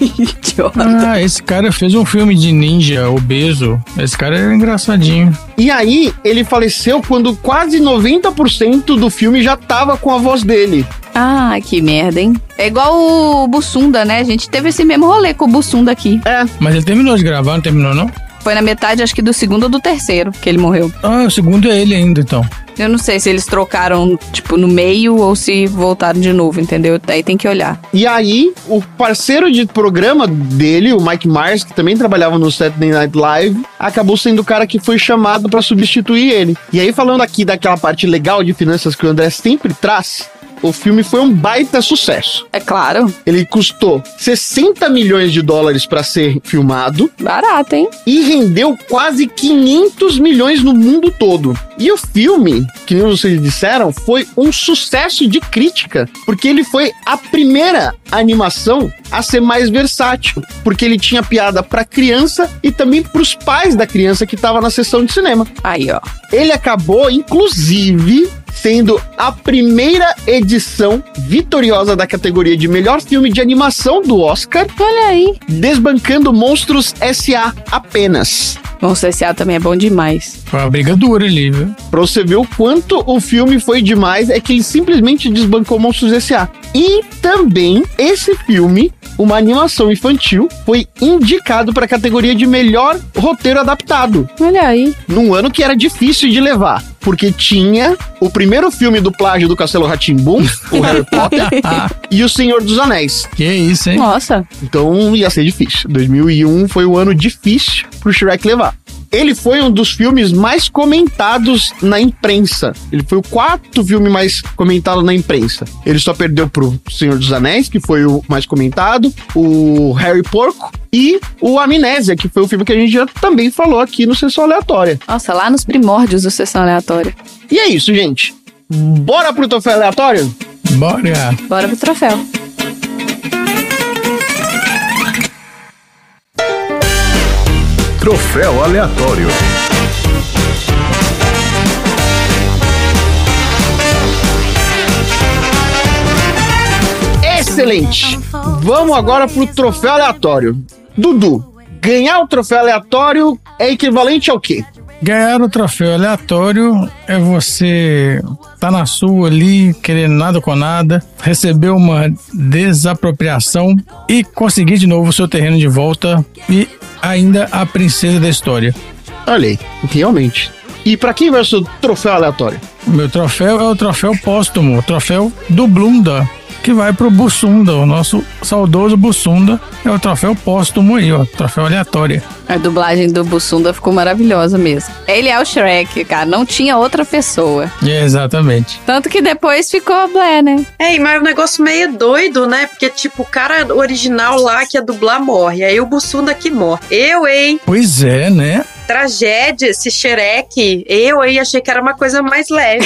Idiota. Ah, esse cara fez um filme de ninja obeso. Esse cara é engraçadinho. E aí, ele faleceu quando quase 90% do filme já tava com a voz dele. Ah, que merda, hein? É igual o Bussunda, né? A gente teve esse mesmo rolê com o Bussunda aqui. É, Mas ele terminou de gravar, não terminou, não? Foi na metade, acho que do segundo ou do terceiro que ele morreu. Ah, o segundo é ele ainda, então. Eu não sei se eles trocaram, tipo, no meio ou se voltaram de novo, entendeu? Daí tem que olhar. E aí, o parceiro de programa dele, o Mike Myers, que também trabalhava no Saturday Night Live, acabou sendo o cara que foi chamado pra substituir ele. E aí, falando aqui daquela parte legal de finanças que o André sempre traz, o filme foi um baita sucesso. É claro, Ele custou 60 milhões de dólares pra ser filmado barato, hein? e rendeu quase 500 milhões no mundo todo. E o filme, que nem vocês disseram, foi um sucesso de crítica, porque ele foi a primeira animação a ser mais versátil, porque ele tinha piada pra criança e também pros pais da criança que tava na sessão de cinema. Aí, ó. Ele acabou, inclusive, sendo a primeira edição vitoriosa da categoria de melhor filme de animação do Oscar, Olha aí. desbancando Monstros S.A. apenas. Monstro S.A. também é bom demais. Foi uma briga dura ali, viu? Pra você ver o quanto o filme foi demais, é que ele simplesmente desbancou Monstros S.A. E também esse filme, uma animação infantil, foi indicado para a categoria de melhor roteiro adaptado, Olha aí. num ano que era difícil de levar, porque tinha o primeiro filme do plágio do Castelo Ratimbum, o Harry Potter, e o Senhor dos Anéis. Que isso, hein? Nossa. Então ia ser difícil. 2001 foi o ano difícil pro Shrek levar. Ele foi um dos filmes mais comentados na imprensa. Ele foi o quarto filme mais comentado na imprensa. Ele só perdeu pro Senhor dos Anéis, que foi o mais comentado, o Harry Porco e o Amnésia, que foi o filme que a gente já também falou aqui no Sessão Aleatória. Nossa, lá nos primórdios do Sessão Aleatória. E é isso, gente. Bora pro troféu aleatório? Bora. Bora pro troféu. Troféu aleatório. Excelente! Vamos agora pro troféu aleatório. Dudu, ganhar o troféu aleatório é equivalente ao quê? Ganhar o troféu aleatório é você tá na sua ali, querendo nada com nada, receber uma desapropriação e conseguir de novo o seu terreno de volta e ainda a princesa da história. Olha aí, realmente. E pra quem vai o troféu aleatório? O meu troféu é o troféu póstumo, o troféu do Blunda, que vai pro Bussunda, o nosso saudoso Bussunda. É o troféu póstumo aí, ó, troféu aleatório. A dublagem do Bussunda ficou maravilhosa mesmo. Ele é o Shrek, cara. Não tinha outra pessoa. É, exatamente. Tanto que depois ficou a Blé, né? É, mas é um negócio meio doido, né? Porque, tipo, o cara original lá que ia dublar morre. Aí o Bussunda que morre. Eu, hein? Pois é, né? Tragédia, esse xereque. Eu, hein? Achei que era uma coisa mais leve.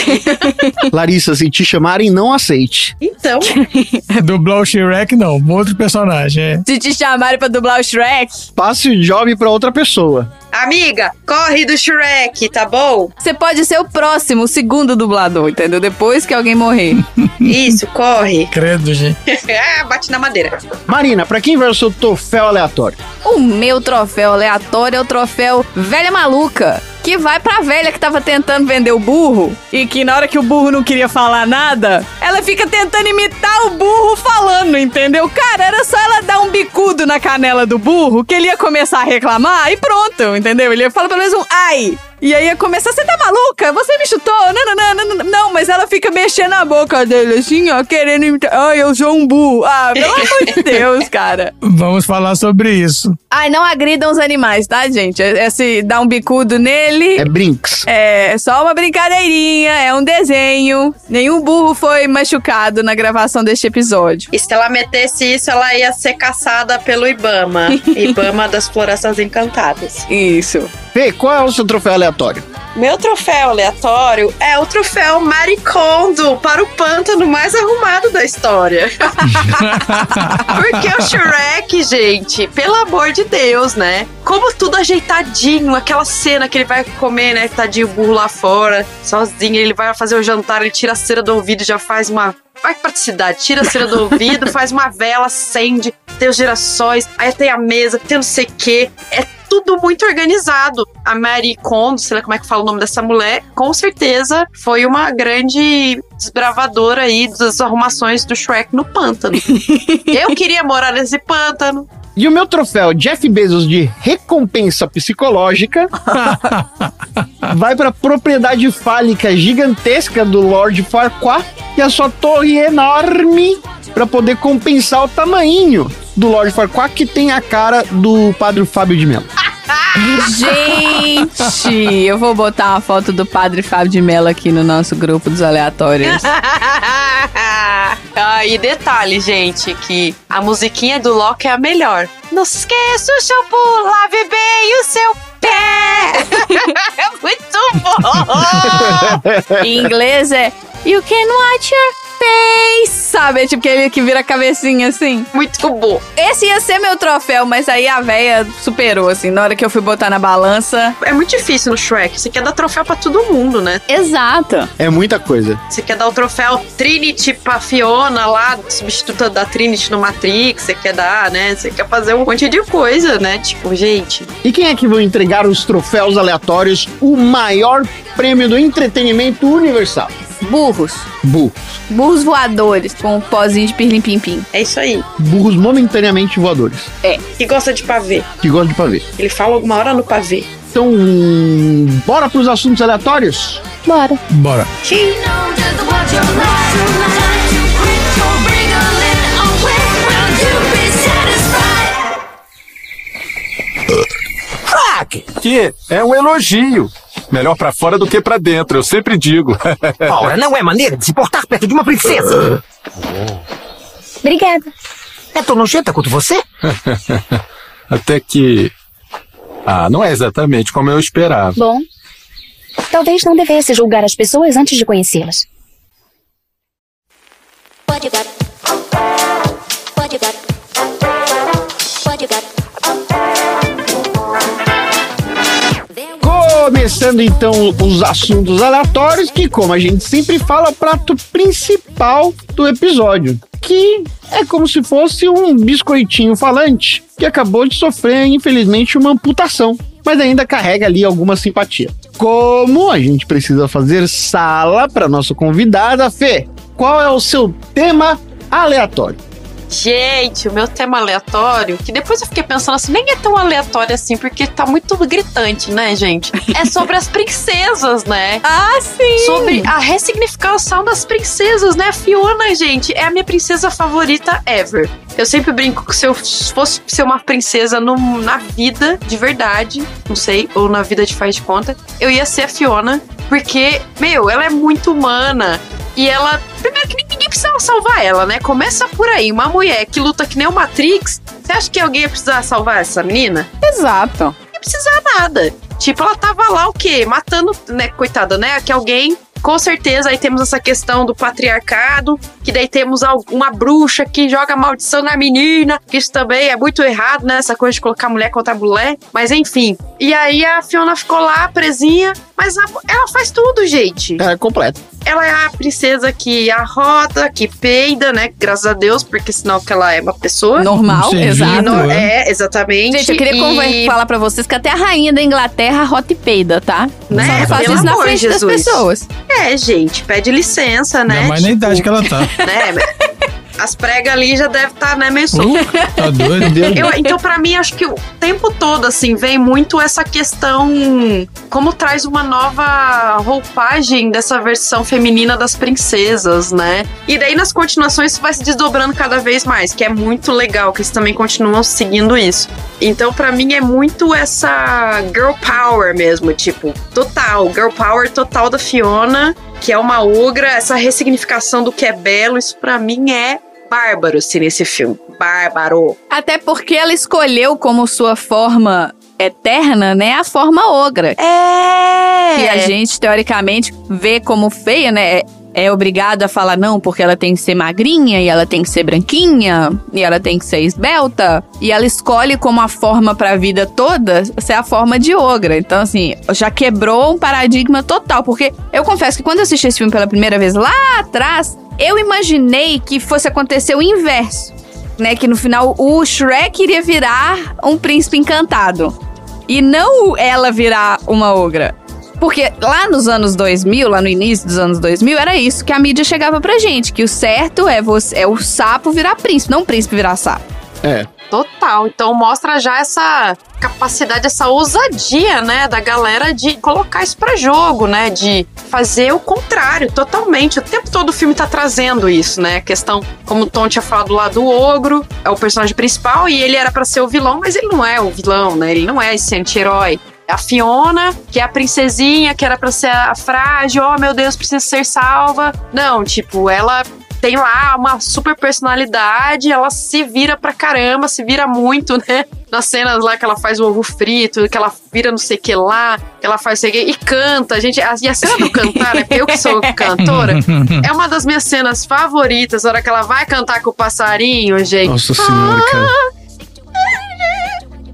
Larissa, se te chamarem, não aceite. Então, Dublar o Shrek, não, outro personagem. É. Se te chamarem pra dublar o Shrek, Passe o job pra outra pessoa. Amiga, corre do Shrek, tá bom? você pode ser o próximo, o segundo dublador, entendeu? Depois que alguém morrer. Isso, corre. Credo, gente. ah, bate na madeira. Marina, pra quem vai o seu troféu aleatório? O meu troféu aleatório é o troféu Velha Maluca. Que vai pra velha que tava tentando vender o burro. E que na hora que o burro não queria falar nada, ela fica tentando imitar o burro falando, entendeu? Cara, era só ela dar um bicudo na canela do burro que ele ia começar a reclamar e pronto, entendeu? Ele ia falar pelo menos um ai. E aí ia começar, você tá maluca? Você me chutou? Não, não, não, não, não, não, mas ela fica mexendo a boca dele assim, ó, querendo imitar. Ai, eu sou um burro. Ah, pelo amor de Deus, cara. Vamos falar sobre isso. Ai, não agridam os animais, tá, gente? Esse dar um bicudo nele É Brinks. é só uma brincadeirinha, é um desenho. Nenhum burro foi machucado na gravação deste episódio. E se ela metesse isso, ela ia ser caçada pelo Ibama. Ibama das Florestas Encantadas. Isso. Fê, qual é o seu troféu aleatório? Meu troféu aleatório é o troféu Maricondo para o pântano mais arrumado da história. Porque o Shrek, gente, pelo amor de Deus, né? Como tudo ajeitadinho, aquela cena que ele vai comer, né? Tadinho burro lá fora, sozinho, ele vai fazer o jantar, ele tira a cera do ouvido e já faz uma. Vai praticidade, tira a cera do ouvido, faz uma vela, acende, tem os girassóis, aí tem a mesa, tem não sei o quê. É tudo muito organizado. A Mary Kondo, sei lá como é que fala o nome dessa mulher, com certeza foi uma grande desbravadora aí das arrumações do Shrek no pântano. Eu queria morar nesse pântano. E o meu troféu Jeff Bezos de recompensa psicológica vai para a propriedade fálica gigantesca do Lord Farquaad e a sua torre enorme para poder compensar o tamanho do Lord Farquaad que tem a cara do Padre Fábio de Mello. Gente, eu vou botar uma foto do padre Fábio de Mello aqui no nosso grupo dos aleatórios. ah, e detalhe, gente, que a musiquinha do Loki é a melhor. Não se esqueça o shampoo, lave bem o seu pé. é muito bom. em inglês é You can watch your face, sabe? É tipo aquele que vira a cabecinha assim. Muito bom. Esse ia ser meu troféu, mas aí a véia superou, assim, na hora que eu fui botar na balança. É muito difícil no Shrek. Você quer dar troféu pra todo mundo, né? Exato. É muita coisa. Você quer dar o troféu Trinity pra Fiona lá, substituta da Trinity no Matrix. Você quer dar, né? Você quer fazer um monte de coisa, né? Tipo, gente. E quem é que vai entregar os troféus aleatórios, o maior prêmio do entretenimento universal? Burros. Burros. Burros voadores com um pozinho de pirlim-pim-pim. É isso aí. Burros momentaneamente voadores. É. Que gosta de pavê. Que gosta de pavê. Ele fala alguma hora no pavê. Então, bora pros assuntos aleatórios? Bora. Bora. Crack! Que é um elogio. Melhor pra fora do que pra dentro, eu sempre digo. Ora, não é maneira de se portar perto de uma princesa. Obrigada. É tão nojenta quanto você? Até que. Ah, não é exatamente como eu esperava. Bom, talvez não devesse julgar as pessoas antes de conhecê-las. What you got? What Começando então os assuntos aleatórios, que como a gente sempre fala, o prato principal do episódio. Que é como se fosse um biscoitinho falante que acabou de sofrer, infelizmente, uma amputação, mas ainda carrega ali alguma simpatia. Como a gente precisa fazer sala para nossa convidada, Fê, qual é o seu tema aleatório? Gente, o meu tema aleatório, que depois eu fiquei pensando assim, nem é tão aleatório assim, porque tá muito gritante, né, gente? É sobre as princesas, né? Ah, sim! Sobre a ressignificação das princesas, né? A Fiona, gente, é a minha princesa favorita ever. Eu sempre brinco que se eu fosse ser uma princesa no, na vida de verdade, não sei, ou na vida de faz de conta, eu ia ser a Fiona, porque, meu, ela é muito humana. E ela. Primeiro que ninguém precisava salvar ela, né? Começa por aí. Uma mulher que luta que nem o Matrix. Você acha que alguém ia precisar salvar essa menina? Exato. Não ia precisar nada. Tipo, ela tava lá o quê? Matando, né? Coitada, né? Que alguém. Com certeza, aí temos essa questão do patriarcado, que daí temos uma bruxa que joga maldição na menina, que isso também é muito errado, né? Essa coisa de colocar mulher contra mulher. Mas enfim. E aí a Fiona ficou lá, presinha, mas a- ela faz tudo, gente. É completo. Ela é a princesa que arrota, que peida, né? Graças a Deus, porque senão que ela é uma pessoa. Normal, Um exato. Não- é. é, exatamente. Gente, eu queria E- falar pra vocês que até a rainha da Inglaterra rota e peida, tá? Né? Só não faz Pelo isso na frente das Jesus. pessoas. É, gente, pede licença, né? Mais na Tipo, idade que ela tá. né? As pregas ali já devem estar, né, meio soltas. Uh, tá doido? Eu- então, pra mim, acho que o tempo todo, assim, vem muito essa questão. Como traz uma nova roupagem dessa versão feminina das princesas, né? E daí nas continuações isso vai se desdobrando cada vez mais, que é muito legal, que eles também continuam seguindo isso. Então, pra mim, é muito essa girl power mesmo, tipo, total, girl power total da Fiona, que é uma ogra, essa ressignificação do que é belo, isso pra mim é bárbaro, assim, nesse filme. Bárbaro. Até porque ela escolheu como sua forma eterna, né? A forma ogra. É. que a gente, teoricamente, vê como feia, né? É- obrigado a falar não, porque ela tem que ser magrinha, e ela tem que ser branquinha, e ela tem que ser esbelta. E ela escolhe como a forma pra vida toda ser a forma de ogra. Então, assim, já quebrou um paradigma total. Porque eu confesso que quando eu assisti esse filme pela primeira vez lá atrás, eu imaginei que fosse acontecer o inverso. Né, que no final o Shrek iria virar um príncipe encantado. E não ela virar uma ogra. Porque lá nos anos 2000, lá no início dos anos 2000, era isso que a mídia chegava pra gente. Que o certo é, você, é o sapo virar príncipe, não o príncipe virar sapo. É. Total. Então mostra já essa capacidade, essa ousadia, né, da galera de colocar isso pra jogo, né, de fazer o contrário, totalmente. O tempo todo o filme tá trazendo isso, né, a questão, como o Tom tinha falado lá do ogro, é o personagem principal e ele era pra ser o vilão, mas ele não é o vilão, né, ele não é esse anti-herói. A Fiona, que é a princesinha, que era pra ser a frágil, oh meu Deus, precisa ser salva. Não, tipo, ela tem lá uma super personalidade, ela se vira pra caramba, se vira muito, né? Nas cenas lá que ela faz o ovo frito, que ela vira não sei o que lá, que ela faz sei o que, e canta, gente. a- E a cena do cantar, né? Eu que sou cantora, é uma das minhas cenas favoritas, a hora que ela vai cantar com o passarinho, gente. Nossa senhora, cara.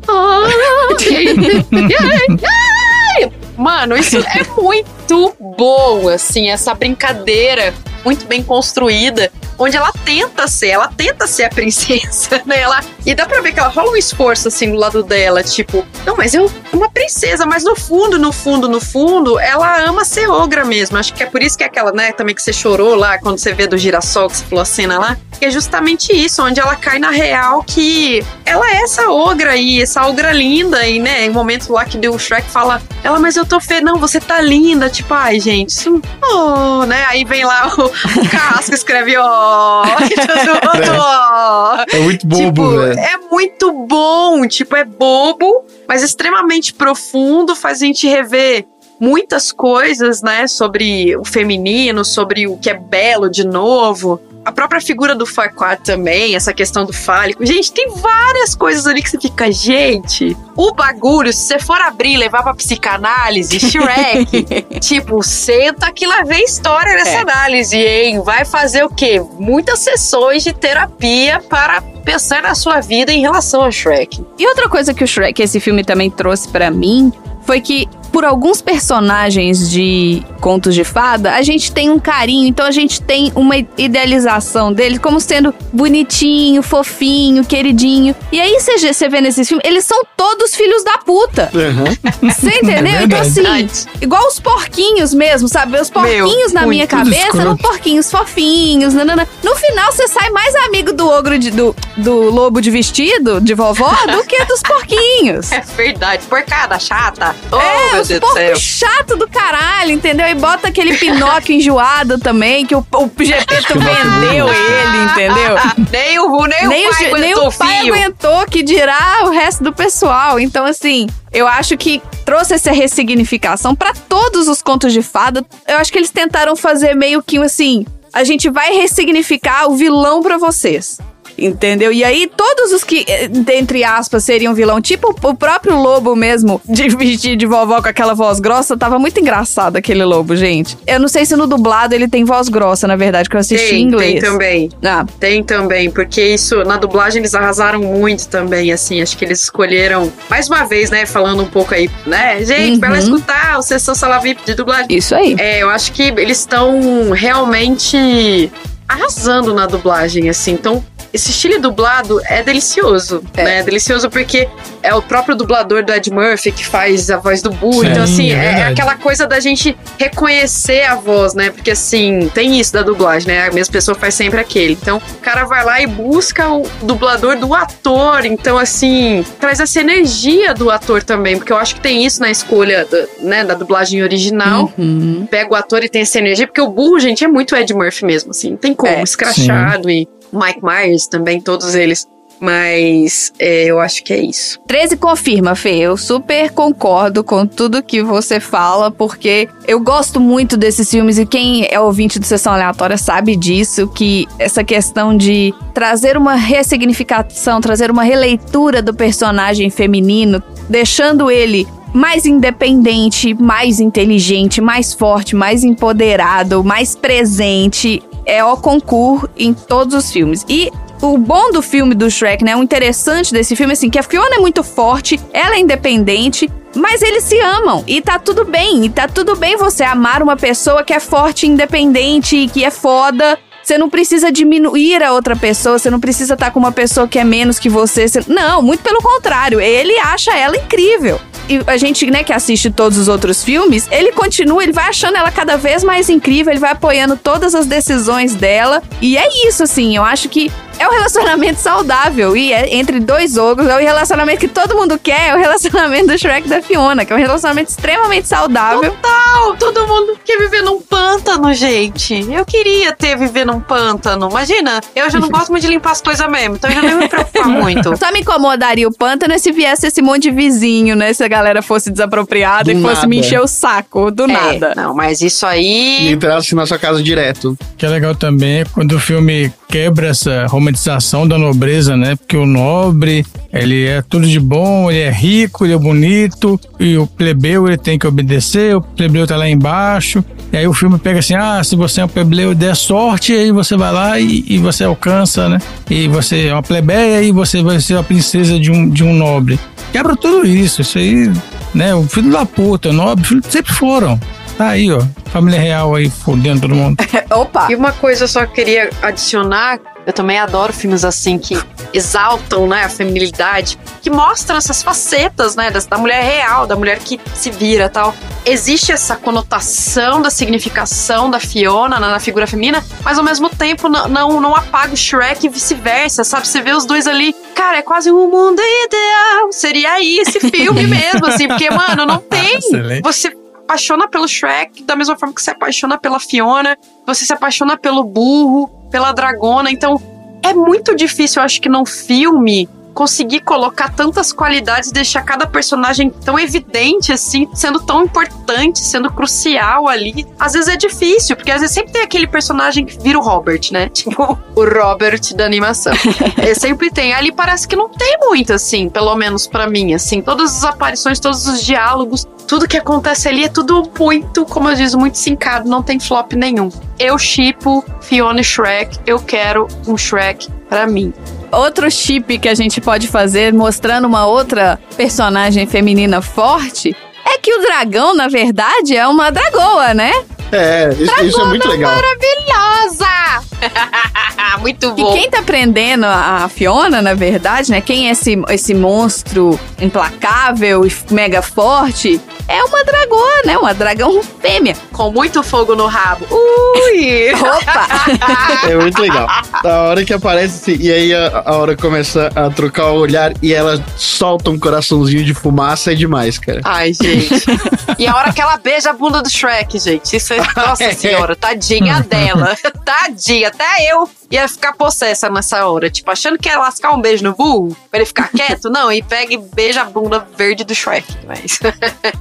Mano, isso é muito bom, assim, essa brincadeira muito bem construída, onde ela tenta ser, ela tenta ser a princesa, né? Ela, e dá pra ver que ela rola um esforço, assim, do lado dela, tipo, não, mas eu uma princesa, mas no fundo, no fundo, no fundo, ela ama ser ogra mesmo. Acho que é por isso que é aquela, né, também que você chorou lá, quando você vê do girassol, que você falou a cena lá, que é justamente isso, onde ela cai na real que ela é essa ogra aí, essa ogra linda, e, né, em momento lá que o Shrek fala, ela, mas eu tô feia, não, você tá linda, tipo, ai, gente, isso, oh, né, aí vem lá o, o Carrasco escreve, ó, e todo mundo, ó. É muito bobo, Tipo, velho. é muito bom, tipo, é bobo, mas extremamente profundo, faz a gente rever muitas coisas, né, sobre o feminino, sobre o que é belo de novo. A própria figura do Farquaad também, essa questão do fálico. Gente, tem várias coisas ali que você fica, gente, o bagulho, se você for abrir e levar pra psicanálise, Shrek, tipo, senta que lá vem história nessa É. análise, hein? Vai fazer o quê? Muitas sessões de terapia para pensar na sua vida em relação a Shrek. E outra coisa que o Shrek, esse filme também trouxe pra mim, foi que por alguns personagens de contos de fada, a gente tem um carinho, então a gente tem uma idealização deles como sendo bonitinho, fofinho, queridinho. E aí você vê nesses filmes, eles são todos filhos da puta. Você entendeu? É então, assim, igual os porquinhos mesmo, sabe? Os porquinhos na muito minha cabeça escroto. eram porquinhos fofinhos. nanana. No final, você sai mais amigo do ogro de- do, do lobo de vestido, de vovó, do que dos porquinhos. É verdade. Porcada chata. Oh, É, meu os Deus do céu. porcos chato do caralho, entendeu? E bota aquele Pinóquio enjoado também, que o, o Gepeto vendeu ele, entendeu? nem o, nem, nem o o, pai ge- nem o pai aguentou, que dirá o resto do pessoal. Então, assim, eu acho que trouxe essa ressignificação pra todos os contos de fada. Eu acho que eles tentaram fazer meio que assim: a gente vai ressignificar o vilão pra vocês. Entendeu? E aí, todos os que, eh, entre aspas, seriam vilão, tipo o próprio lobo mesmo, de vestir de vovó com aquela voz grossa, tava muito engraçado aquele lobo, gente. Eu não sei se no dublado ele tem voz grossa, na verdade, que eu assisti em Tem, inglês. tem também. Ah, Tem também, porque isso, na dublagem eles arrasaram muito também, assim, acho que eles escolheram, mais uma vez, né, falando um pouco aí, né, gente, vai lá Uhum. escutar o Sessão Sala VIP de dublagem. isso aí. É, eu acho que eles estão realmente arrasando na dublagem, assim. Então, esse estilo dublado é delicioso, É. né? É delicioso porque é o próprio dublador do Ed Murphy que faz a voz do Boo. Sim, então, assim, é é, aquela coisa da gente reconhecer a voz, né? Porque, assim, tem isso da dublagem, né? A mesma pessoa faz sempre aquele. Então, o cara vai lá e busca o dublador do ator. Então, assim, traz essa energia do ator também. Porque eu acho que tem isso na escolha da, né, da dublagem original Uhum. pega o ator e tem essa energia, porque o burro, gente, é muito Ed Murphy mesmo, assim, não tem como, É, escrachado e Mike Myers também, todos eles. Mas é, eu acho que é isso. 13 confirma, Fê. Eu super concordo com tudo que você fala, porque eu gosto muito desses filmes e quem é ouvinte do Sessão Aleatória sabe disso, que essa questão de trazer uma ressignificação, trazer uma releitura do personagem feminino, deixando ele mais independente, mais inteligente, mais forte, mais empoderado, mais presente é o concurso em todos os filmes. E o bom do filme do Shrek, né? O interessante desse filme, assim, que a Fiona é muito forte, ela é independente, mas eles se amam e tá tudo bem. E tá tudo bem você amar uma pessoa que é forte, independente, que é foda. Você não precisa diminuir a outra pessoa, você não precisa estar com uma pessoa que é menos que você. você- Não, muito pelo contrário. Ele acha ela incrível. E a gente, né, que assiste todos os outros filmes, ele continua, ele vai achando ela cada vez mais incrível, ele vai apoiando todas as decisões dela. E é isso, assim, eu acho que é um relacionamento saudável. E é entre dois ogros, é o relacionamento que todo mundo quer, é o relacionamento do Shrek e da Fiona, que é um relacionamento extremamente saudável. Total! Todo mundo quer viver num pântano, gente. Eu queria ter viver num pântano. Imagina, eu já não gosto muito de limpar as coisas mesmo, então eu já não ia me preocupar muito. Só me incomodaria o pântano se viesse esse monte de vizinho, né? Se a galera fosse desapropriada Do e fosse nada. me encher o saco do É, nada. Não, mas isso E aí. entrasse na sua casa direto. que é legal também é quando o filme quebra essa romantização da nobreza, né? Porque o nobre, ele é tudo de bom, ele é rico, ele é bonito, e o plebeu, ele tem que obedecer, o plebeu tá lá embaixo. E aí o filme pega assim, ah, se você é um plebeu e der sorte, aí você vai lá e, e você alcança, né? E você é uma plebeia e você vai ser a princesa de um, de um nobre. Quebra tudo isso, isso aí, né? O filho da puta, o nobre, filho, sempre foram. Tá aí, ó. Família real aí, fodendo todo mundo. Opa! E uma coisa eu só queria adicionar, eu também adoro filmes assim que exaltam, né, a feminilidade, que mostram essas facetas, né, da, mulher real, da mulher que se vira, tal. Existe essa conotação da significação da Fiona na, na figura feminina, mas ao mesmo tempo não, não, não apaga o Shrek e vice-versa, sabe? Você vê os dois ali, cara, é quase um mundo ideal. Seria aí esse filme mesmo, assim, porque, mano, não tem. Excelente. Você apaixona pelo Shrek da mesma forma que você apaixona pela Fiona, você se apaixona pelo burro, pela dragona. Então, é muito difícil, acho que num filme conseguir colocar tantas qualidades, deixar cada personagem tão evidente assim, sendo tão importante, sendo crucial ali. Às vezes é difícil, porque às vezes sempre tem aquele personagem que vira o Robert, né? Tipo, o Robert da animação. é, sempre tem. Ali parece que não tem muito assim, pelo menos pra mim, assim, todas as aparições, todos os diálogos, tudo que acontece ali é tudo muito, como eu disse, muito sincado, não tem flop nenhum. Eu chipo Fiona e Shrek, eu quero um Shrek pra mim. Outro chip que a gente pode fazer mostrando uma outra personagem feminina forte é que o dragão, na verdade, é uma dragoa, né? É, isso, isso é muito legal. Maravilhosa! muito E bom. quem tá prendendo a Fiona, na verdade, né? Quem é esse, esse monstro implacável e mega forte é uma dragoa, né? Uma dragão fêmea. Com muito fogo no rabo. Ui! Opa! É muito legal. A hora que aparece e aí a, a hora começa a trocar o olhar e ela solta um coraçãozinho de fumaça é demais, cara. Ai, gente. E a hora que ela beija a bunda do Shrek, gente. Isso é. Nossa senhora, tadinha dela. Tadinha. Até eu ia ficar possessa nessa hora. Tipo, achando que ia lascar um beijo no burro pra ele ficar quieto. Não, e pega e beija a bunda verde do Shrek. Mas.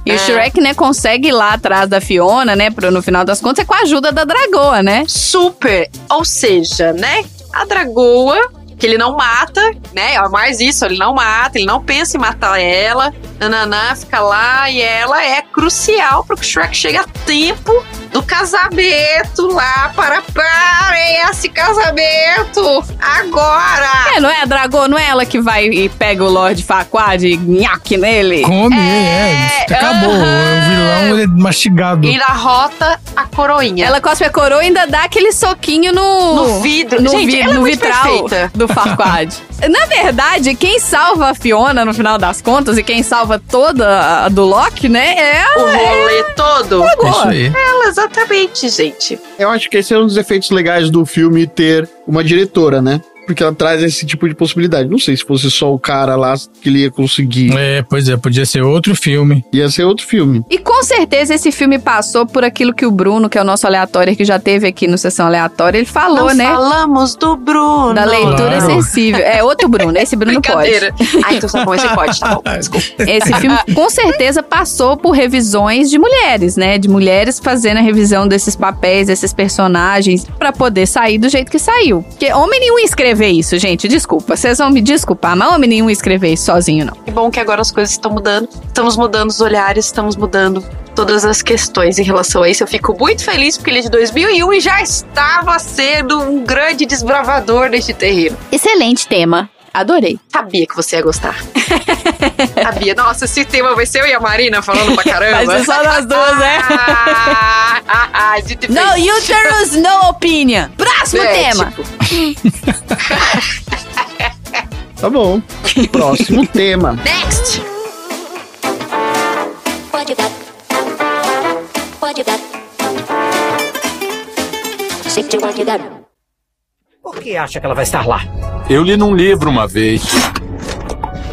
E o Shrek, né, consegue ir lá atrás da Fiona, né? Pro, no final das contas, é com a ajuda da dragoa, né? Super. Ou seja, né? A dragoa, que ele não mata, né? É mais isso, ele não mata, ele não pensa em matar ela. Nananã fica lá e ela é crucial para que o Shrek chegue a tempo do casamento lá para parem esse casamento agora. É, não é a dragoa, não é ela que vai e pega o Lord Farquaad e nhaque nele? Come, é, É, acabou. aham. O vilão ele é mastigado. E derrota a coroinha. Ela cospe a coroa e ainda dá aquele soquinho no... No vidro. No, Gente, vi- ela é no muito vitral perfeita. do Farquaad. Na verdade, quem salva a Fiona no final das contas e quem salva toda a do Loki, né, é a o rolê todo. É isso aí. Ela, exatamente, gente. Eu acho que esse é um dos efeitos legais do filme ter uma diretora, né? Porque ela traz esse tipo de possibilidade. Não sei se fosse só o cara lá que ele ia conseguir. É, pois é, podia ser outro filme. Ia ser outro filme. E com certeza esse filme passou por aquilo que o Bruno, que é o nosso aleatório que já teve aqui no Sessão Aleatória, ele falou, Não né? falamos do Bruno. Da leitura Claro. sensível. É outro Bruno, esse Bruno pode. Ah, então tá bom, esse pode, tá bom. Desculpa. Esse filme com certeza passou por revisões de mulheres, né? De mulheres fazendo a revisão desses papéis, desses personagens, pra poder sair do jeito que saiu. Porque homem nenhum ia escrever isso, gente. Desculpa. Vocês vão me desculpar, mas homem nenhum escrever isso sozinho, não. Que bom que agora as coisas estão mudando. Estamos mudando os olhares, estamos mudando todas as questões em relação a isso. Eu fico muito feliz porque ele é de 2001 e já estava sendo um grande desbravador neste terreno. Excelente tema. Adorei. Sabia que você ia gostar. Sabia. Nossa, esse tema vai ser eu e a Marina falando pra caramba. Vai ser só nós duas, né? Ah, ah, ah, No uterus, no opinion. Próximo É, tema. tipo, Tá bom. Próximo tema. Next! What you got? What you got? Stick to what you got. Por que acha que ela vai estar lá? Eu li num livro uma vez.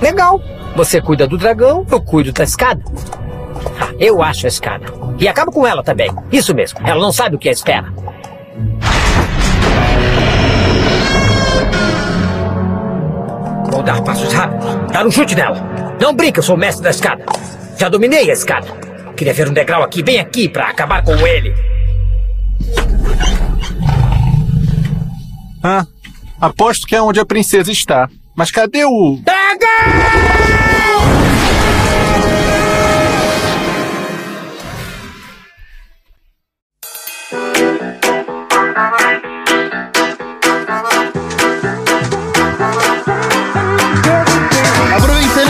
Legal. Você cuida do dragão, eu cuido da escada. Ah, eu acho a escada. E acabo com ela também. Isso mesmo. Ela não sabe o que a espera. Vou dar passos rápidos. Dar um chute nela. Não brinca, eu sou o mestre da escada. Já dominei a escada. Queria ver um degrau aqui, bem aqui, pra acabar com ele. Ah, aposto que é onde a princesa está. Mas cadê o. Aproveitando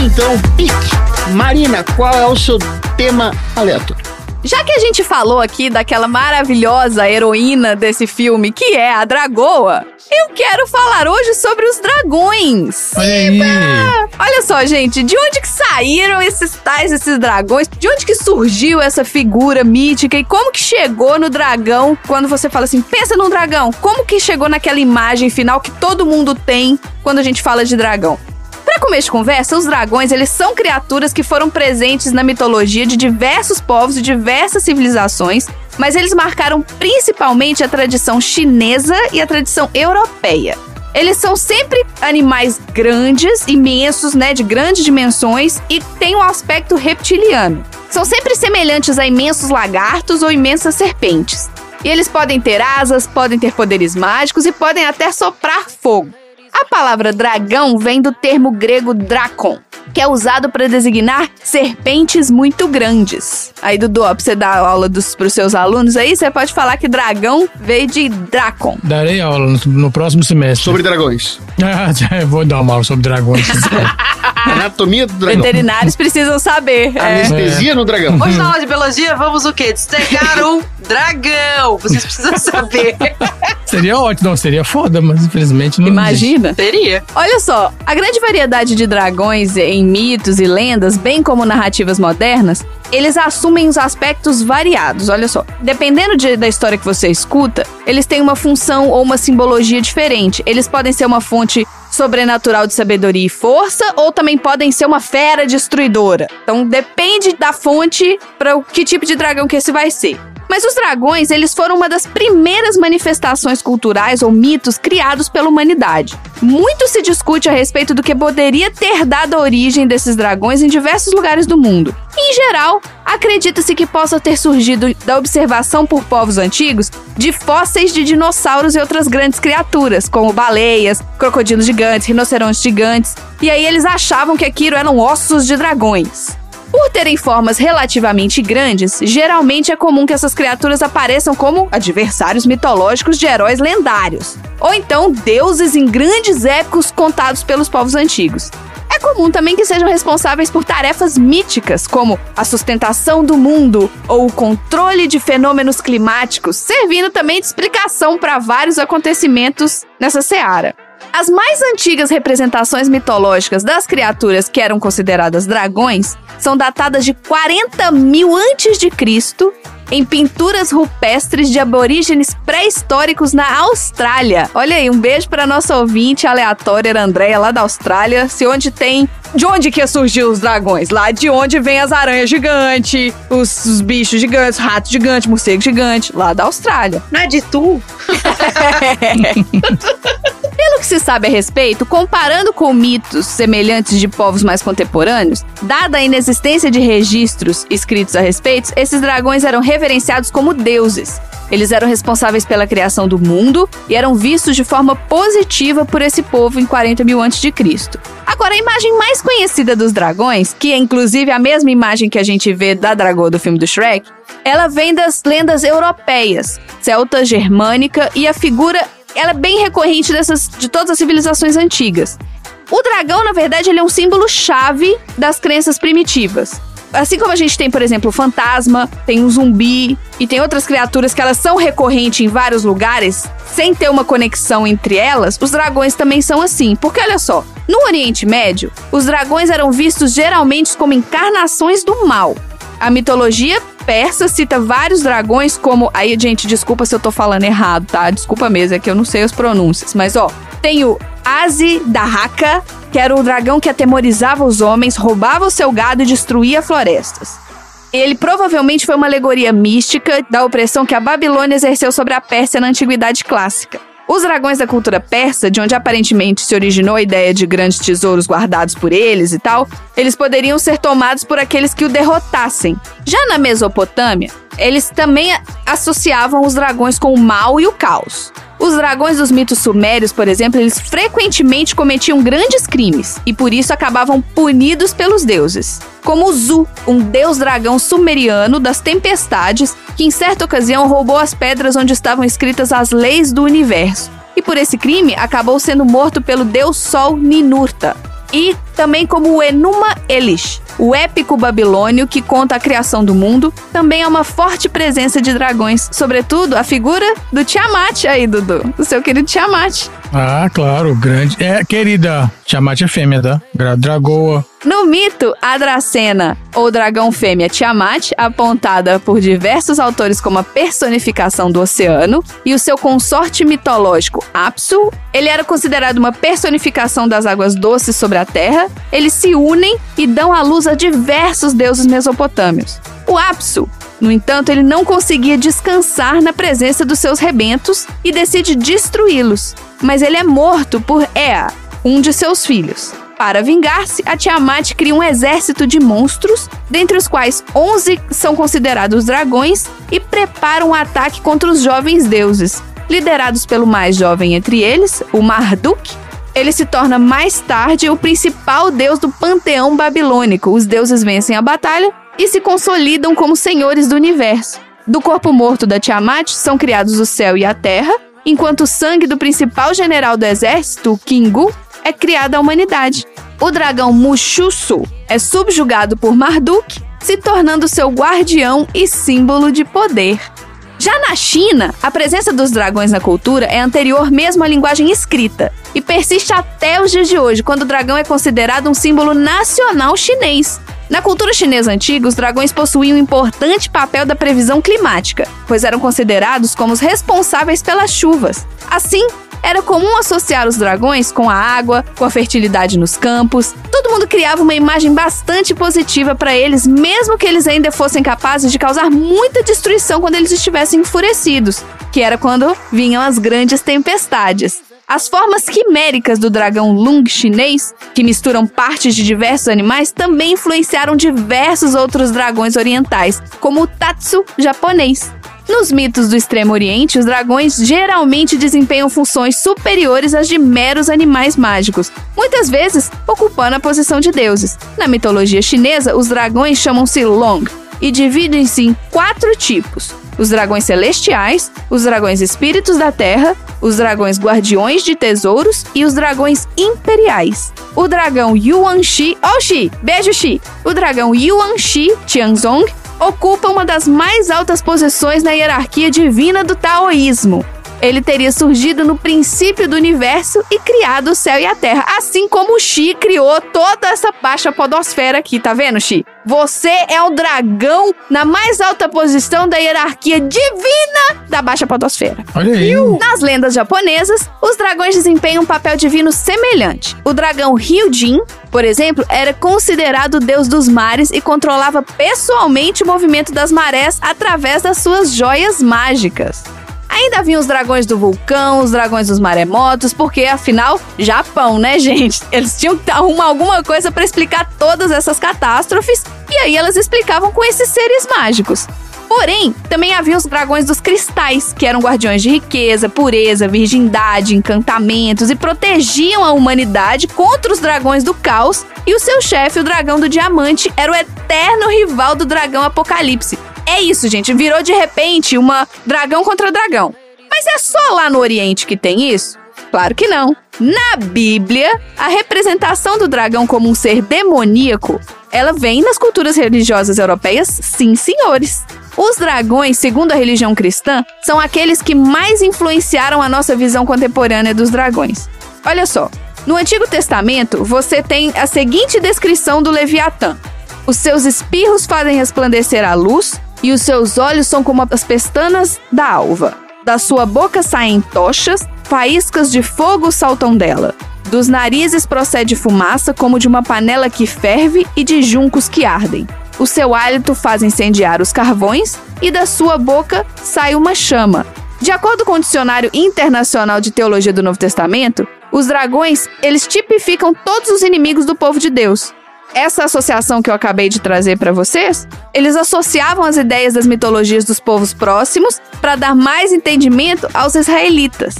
então, pique. Marina, qual é o seu tema aleatório? Já que a gente falou aqui daquela maravilhosa heroína desse filme, que é a Dragoa, eu quero falar hoje sobre os dragões. Olha aí. Olha só, gente, de onde que saíram esses tais, esses dragões? De onde que surgiu essa figura mítica e como que chegou no dragão? Quando você fala assim, pensa num dragão, como que chegou naquela imagem final que todo mundo tem quando a gente fala de dragão? Para começo de conversa, os dragões, eles são criaturas que foram presentes na mitologia de diversos povos e diversas civilizações, mas eles marcaram principalmente a tradição chinesa e a tradição europeia. Eles são sempre animais grandes, imensos, né, de grandes dimensões e têm um aspecto reptiliano. São sempre semelhantes a imensos lagartos ou imensas serpentes. E eles podem ter asas, podem ter poderes mágicos e podem até soprar fogo. A palavra dragão vem do termo grego drakon, que é usado para designar serpentes muito grandes. Aí, Dudu, ó, pra você dar aula dos, pros seus alunos aí, você pode falar que dragão veio de drakon. Darei aula no, no próximo semestre. Sobre dragões. Ah, vou dar uma aula sobre dragões. Anatomia do dragão. Veterinários precisam saber. é. Anestesia no dragão. Hoje na aula de biologia, vamos o quê? Dissecar um dragão. Vocês precisam saber. seria ótimo, não, seria foda, mas infelizmente não. existe. Teria. Olha só, a grande variedade de dragões em mitos e lendas, bem como narrativas modernas, eles assumem os aspectos variados. Olha só, dependendo de- da história que você escuta, eles têm uma função ou uma simbologia diferente. Eles podem ser uma fonte sobrenatural de sabedoria e força, ou também podem ser uma fera destruidora. Então depende da fonte para o que tipo de dragão que esse vai ser. Mas os dragões, eles foram uma das primeiras manifestações culturais ou mitos criados pela humanidade. Muito se discute a respeito do que poderia ter dado a origem desses dragões em diversos lugares do mundo. Em geral, acredita-se que possa ter surgido da observação por povos antigos de fósseis de dinossauros e outras grandes criaturas, como baleias, crocodilos gigantes, rinocerontes gigantes, e aí eles achavam que aquilo eram ossos de dragões. Por terem formas relativamente grandes, geralmente é comum que essas criaturas apareçam como adversários mitológicos de heróis lendários, ou então deuses em grandes épicos contados pelos povos antigos. É comum também que sejam responsáveis por tarefas míticas, como a sustentação do mundo ou o controle de fenômenos climáticos, servindo também de explicação para vários acontecimentos nessa seara. As mais antigas representações mitológicas das criaturas que eram consideradas dragões são datadas de 40 mil antes de Cristo em pinturas rupestres de aborígenes pré-históricos na Austrália. Olha aí, um beijo para nossa ouvinte aleatória Andréia lá da Austrália, se onde tem de onde que surgiu os dragões? Lá de onde vem as aranhas gigantes, os, os bichos gigantes, ratos gigantes, morcego gigante, lá da Austrália. Não é de tu? Pelo que se sabe a respeito, comparando com mitos semelhantes de povos mais contemporâneos, dada a inexistência de registros escritos a respeito, esses dragões eram reverenciados como deuses. Eles eram responsáveis pela criação do mundo e eram vistos de forma positiva por esse povo em 40 mil a.C. Agora, a imagem mais conhecida dos dragões, que é inclusive a mesma imagem que a gente vê da dragão do filme do Shrek, ela vem das lendas europeias, celta, germânica, e a figura ela é bem recorrente dessas, de todas as civilizações antigas. O dragão, na verdade, ele é um símbolo chave das crenças primitivas. Assim como a gente tem, por exemplo, o fantasma, tem o zumbi e tem outras criaturas que elas são recorrentes em vários lugares, sem ter uma conexão entre elas, os dragões também são assim. Porque olha só, no Oriente Médio, os dragões eram vistos geralmente como encarnações do mal. A mitologia persa cita vários dragões como. Aí, gente, desculpa se eu tô falando errado, tá? Desculpa mesmo, é que eu não sei as pronúncias. Mas, ó, tem o Azidahaka, que era o dragão que atemorizava os homens, roubava o seu gado e destruía florestas. Ele provavelmente foi uma alegoria mística da opressão que a Babilônia exerceu sobre a Pérsia na Antiguidade Clássica. Os dragões da cultura persa, de onde aparentemente se originou a ideia de grandes tesouros guardados por eles e tal, eles poderiam ser tomados por aqueles que o derrotassem. Já na Mesopotâmia, eles também associavam os dragões com o mal e o caos. Os dragões dos mitos sumérios, por exemplo, eles frequentemente cometiam grandes crimes e por isso acabavam punidos pelos deuses. Como Zu, um deus dragão sumeriano das tempestades, que em certa ocasião roubou as pedras onde estavam escritas as leis do universo. E por esse crime acabou sendo morto pelo deus Sol Ninurta. E também como Enuma Elish, o épico babilônio que conta a criação do mundo, também é uma forte presença de dragões, sobretudo a figura do Tiamat aí, Dudu, o seu querido Tiamat. Ah, claro, grande. É, querida, Tiamat é fêmea, tá? Dragoa. No mito, a Dracena, ou dragão fêmea Tiamat, apontada por diversos autores como a personificação do oceano, e o seu consorte mitológico Apsu, ele era considerado uma personificação das águas doces sobre a terra. Eles se unem e dão à luz a diversos deuses mesopotâmios. O Apsu, no entanto, ele não conseguia descansar na presença dos seus rebentos e decide destruí-los. Mas ele é morto por Ea, um de seus filhos. Para vingar-se, a Tiamat cria um exército de monstros, dentre os quais 11 são considerados dragões, e prepara um ataque contra os jovens deuses. Liderados pelo mais jovem entre eles, o Marduk, ele se torna mais tarde o principal deus do panteão babilônico. Os deuses vencem a batalha e se consolidam como senhores do universo. Do corpo morto da Tiamat são criados o céu e a terra, enquanto o sangue do principal general do exército, Kingu, é criada a humanidade. O dragão Mushusu é subjugado por Marduk, se tornando seu guardião e símbolo de poder. Já na China, a presença dos dragões na cultura é anterior mesmo à linguagem escrita e persiste até os dias de hoje, quando o dragão é considerado um símbolo nacional chinês. Na cultura chinesa antiga, os dragões possuíam um importante papel da previsão climática, pois eram considerados como os responsáveis pelas chuvas. Assim, era comum associar os dragões com a água, com a fertilidade nos campos. Todo mundo criava uma imagem bastante positiva para eles, mesmo que eles ainda fossem capazes de causar muita destruição quando eles estivessem enfurecidos, que era quando vinham as grandes tempestades. As formas quiméricas do dragão Lung chinês, que misturam partes de diversos animais, também influenciaram diversos outros dragões orientais, como o Tatsu japonês. Nos mitos do Extremo Oriente, os dragões geralmente desempenham funções superiores às de meros animais mágicos, muitas vezes ocupando a posição de deuses. Na mitologia chinesa, os dragões chamam-se Long e dividem-se em quatro tipos: os dragões celestiais, os dragões espíritos da terra, os dragões guardiões de tesouros e os dragões imperiais. O dragão Yuan Shi, oh Shi, beijo Shi. O dragão Yuan Shi Tianzong ocupa uma das mais altas posições na hierarquia divina do taoísmo. Ele teria surgido no princípio do universo e criado o céu e a terra, assim como o Xi criou toda essa baixa podosfera aqui, tá vendo, Xi? Você é o dragão na mais alta posição da hierarquia divina da baixa podosfera. Olha aí. Nas lendas japonesas, os dragões desempenham um papel divino semelhante. O dragão Ryujin, por exemplo, era considerado o deus dos mares e controlava pessoalmente o movimento das marés através das suas joias mágicas. Ainda havia os dragões do vulcão, os dragões dos maremotos, porque afinal, Japão, né, gente? Eles tinham que arrumar alguma coisa pra explicar todas essas catástrofes, e aí elas explicavam com esses seres mágicos. Porém, também havia os dragões dos cristais, que eram guardiões de riqueza, pureza, virgindade, encantamentos e protegiam a humanidade contra os dragões do caos. E o seu chefe, o dragão do diamante, era o eterno rival do dragão Apocalipse. É isso, gente, virou de repente uma dragão contra dragão. Mas é só lá no Oriente que tem isso? Claro que não. Na Bíblia, a representação do dragão como um ser demoníaco, ela vem nas culturas religiosas europeias, sim, senhores. Os dragões, segundo a religião cristã, são aqueles que mais influenciaram a nossa visão contemporânea dos dragões. Olha só, no Antigo Testamento, você tem a seguinte descrição do Leviatã: Os seus espirros fazem resplandecer a luz, e os seus olhos são como as pestanas da alva. Da sua boca saem tochas, faíscas de fogo saltam dela. Dos narizes procede fumaça como de uma panela que ferve e de juncos que ardem. O seu hálito faz incendiar os carvões e da sua boca sai uma chama. De acordo com o Dicionário Internacional de Teologia do Novo Testamento, os dragões, eles tipificam todos os inimigos do povo de Deus. Essa associação que eu acabei de trazer para vocês, eles associavam as ideias das mitologias dos povos próximos para dar mais entendimento aos israelitas.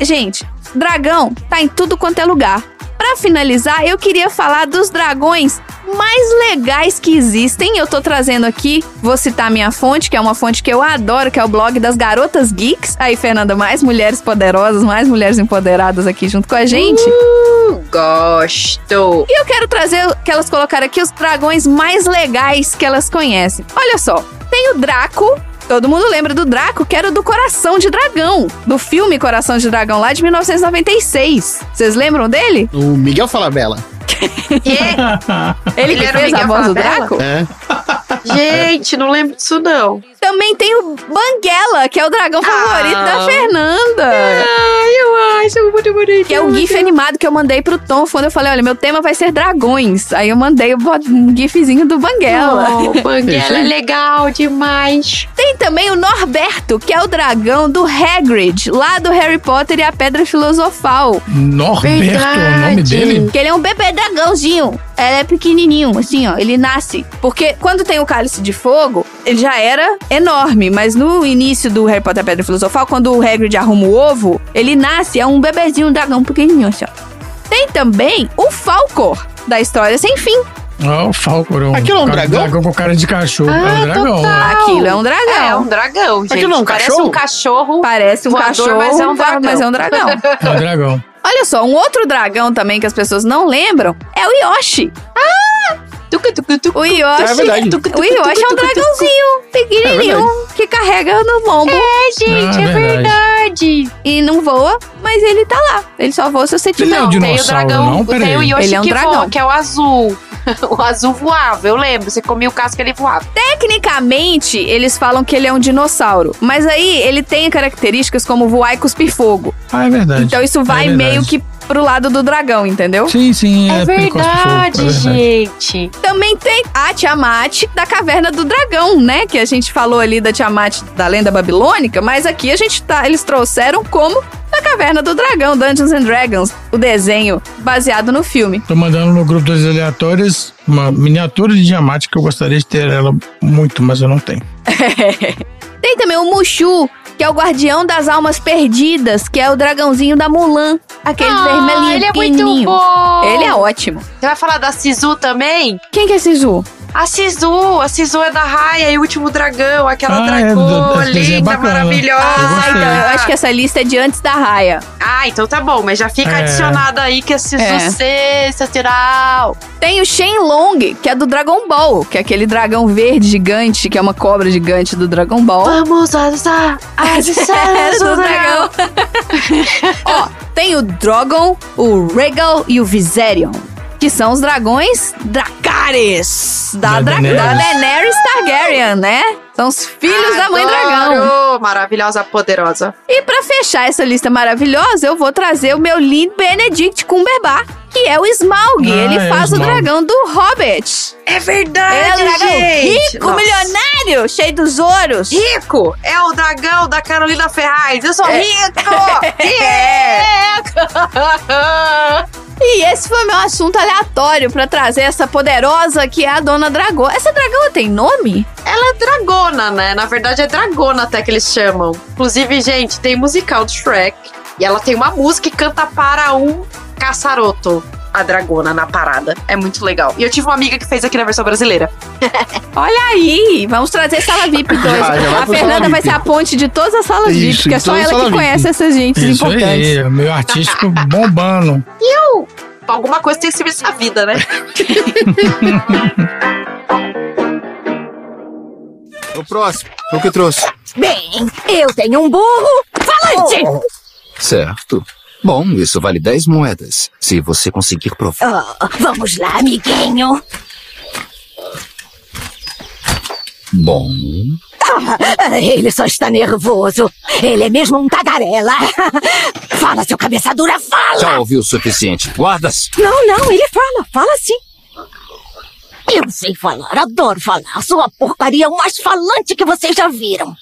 Gente, dragão tá em tudo quanto é lugar. Para finalizar, eu queria falar dos dragões mais legais que existem. Eu tô trazendo aqui, vou citar minha fonte, que é uma fonte que eu adoro, que é o blog das Garotas Geeks. Aí, Fernanda, mais mulheres poderosas, mais mulheres empoderadas aqui junto com a gente. Uh, gosto. E eu quero trazer que elas colocaram aqui os dragões mais legais que elas conhecem. Olha só, tem o Draco, Todo mundo lembra do Draco, que era do Coração de Dragão, do filme Coração de Dragão, lá de 1996. Vocês lembram dele? O Miguel Falabella. Ele que era o fez a Miguel voz do Falabella? Draco? É. Gente, não lembro disso não. Também tem o Banguela, que é o dragão favorito Ah. da Fernanda. Ai, eu bonito. Que é o GIF animado que eu mandei pro Tom quando eu falei: olha, meu tema vai ser dragões. Aí eu mandei um GIFzinho do Banguela. Oh, Banguela é legal demais. Tem também o Norberto, que é o dragão do Hagrid, lá do Harry Potter e a Pedra Filosofal. Norberto é o nome dele? Que ele é um bebê dragãozinho. Ele é pequenininho, assim, ó. Ele nasce. Porque quando tem o Cálice de Fogo, ele já era enorme. Mas no início do Harry Potter e a Pedra Filosofal, quando o Hagrid arruma o ovo, ele nasce, é um bebezinho, um dragão pequenininho, assim, ó. Tem também o Falcor, da História Sem Fim. Ó, o Falcor. um Aquilo é um cara- dragão? com cara de cachorro. é um dragão. total. né? Aquilo é um dragão. É um dragão, gente. Aquilo é um Parece cachorro? um cachorro. Parece um Voador, cachorro, mas é um dragão. mas é um dragão. É um dragão. Olha só, um outro dragão também que as pessoas não lembram é o Yoshi. Tucu. O Yoshi, É o Yoshi é um dragãozinho pequenininho que carrega no lombo É, gente, Ah, é verdade. verdade. e não voa, mas ele tá lá. Ele só voa se você Ele tiver. é um Não, tem o dragão, não? Pera tem o. Yoshi Ele é um que dragão. voa, que é o azul. o azul voava, eu lembro. Você comia o casco, ele voava. Tecnicamente, eles falam que ele é um dinossauro, mas aí ele tem características como voar e cuspir fogo. Ah, é verdade. Então isso vai É meio que pro lado do dragão, entendeu? Sim, sim. É, ele cospe fogo, verdade, é verdade. gente. Também tem a Tiamat da Caverna do Dragão, né? Que a gente falou ali da Tiamat da lenda babilônica, mas aqui a gente tá, eles trouxeram como da Caverna do Dragão, Dungeons and Dragons, o desenho baseado no filme. Tô mandando no grupo dos aleatórios uma miniatura de Diamante que eu gostaria de ter ela muito, mas eu não tenho. Tem também o Mushu, que é o guardião das almas perdidas, que é o dragãozinho da Mulan, aquele Ah, vermelhinho ele é muito pequenininho. bom. Ele é ótimo. Você vai falar da Sisu também? Quem que é Sisu? A Sisu, a Sisu é da Raya e o último dragão, aquela Ah, é, desenho é linda, bacana. maravilhosa. Eu Ah, então eu acho que essa lista é de antes da raia. Ah, então tá bom, mas já fica É. adicionado aí que a Sisu É. sensacional. Tem o Shenlong, que é do Dragon Ball, que é aquele dragão verde gigante, que é uma cobra gigante do Dragon Ball. Vamos usar as esferas do do dragão. Ó, tem o Drogon, o Regal e o Viserion. Que são os dragões Dracarys. Da, Da Dra Daenerys. da Daenerys Targaryen, né? São os filhos da mãe dragão. Adoro! Maravilhosa, poderosa. E pra fechar essa lista maravilhosa, eu vou trazer o meu lindo Benedict Cumberbatch. que é o Smaug. Ah, Ele é o faz o Smaug. dragão do Hobbit. É verdade, Ele é um dragão gente. rico, Nossa. milionário, cheio dos ouros. Rico é o dragão da Carolina Ferraz. Eu sou É. rico! E esse foi meu assunto aleatório pra trazer essa poderosa que é a Dona Dragão. Essa dragão tem nome? Ela é dragona, né? Na verdade é dragona até que eles chamam. Inclusive, gente, tem musical do Shrek. E ela tem uma música que canta para um caçaroto. A dragona na parada. É muito legal. E eu tive uma amiga que fez aqui na versão brasileira. Olha aí, vamos trazer Sala VIP 2. Já, já vai a Fernanda vai VIP. ser a ponte de todas as salas VIP, Isso, porque é só ela que salas conhece VIP. essas gentes Isso importantes. aí, meu artístico bombando. Eu! Alguma coisa tem que servir essa vida, né? O próximo. O que trouxe? Bem, eu tenho um burro falante! Certo. Bom, isso vale 10 moedas. Se você conseguir provar. Ah, vamos lá, amiguinho. Bom. Ah, ele só está nervoso. Ele é mesmo um tagarela. Fala, seu cabeça dura, fala! Já ouviu o suficiente. Guardas! Não, não, ele fala, fala sim. Eu sei falar, adoro falar. Sou a porcaria mais falante que vocês já viram.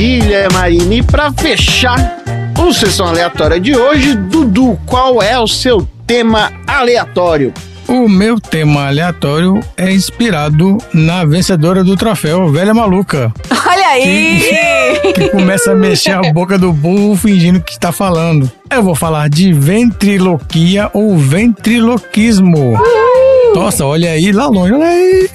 Maravilha, Marina. E pra fechar o Sessão Aleatória de hoje, Dudu, qual é o seu tema aleatório? O meu tema aleatório é inspirado na vencedora do troféu, Velha Maluca, Olha aí! que começa a mexer a boca do burro fingindo que está falando. Eu vou falar de ventriloquia ou ventriloquismo. Nossa, olha aí lá longe, olha aí.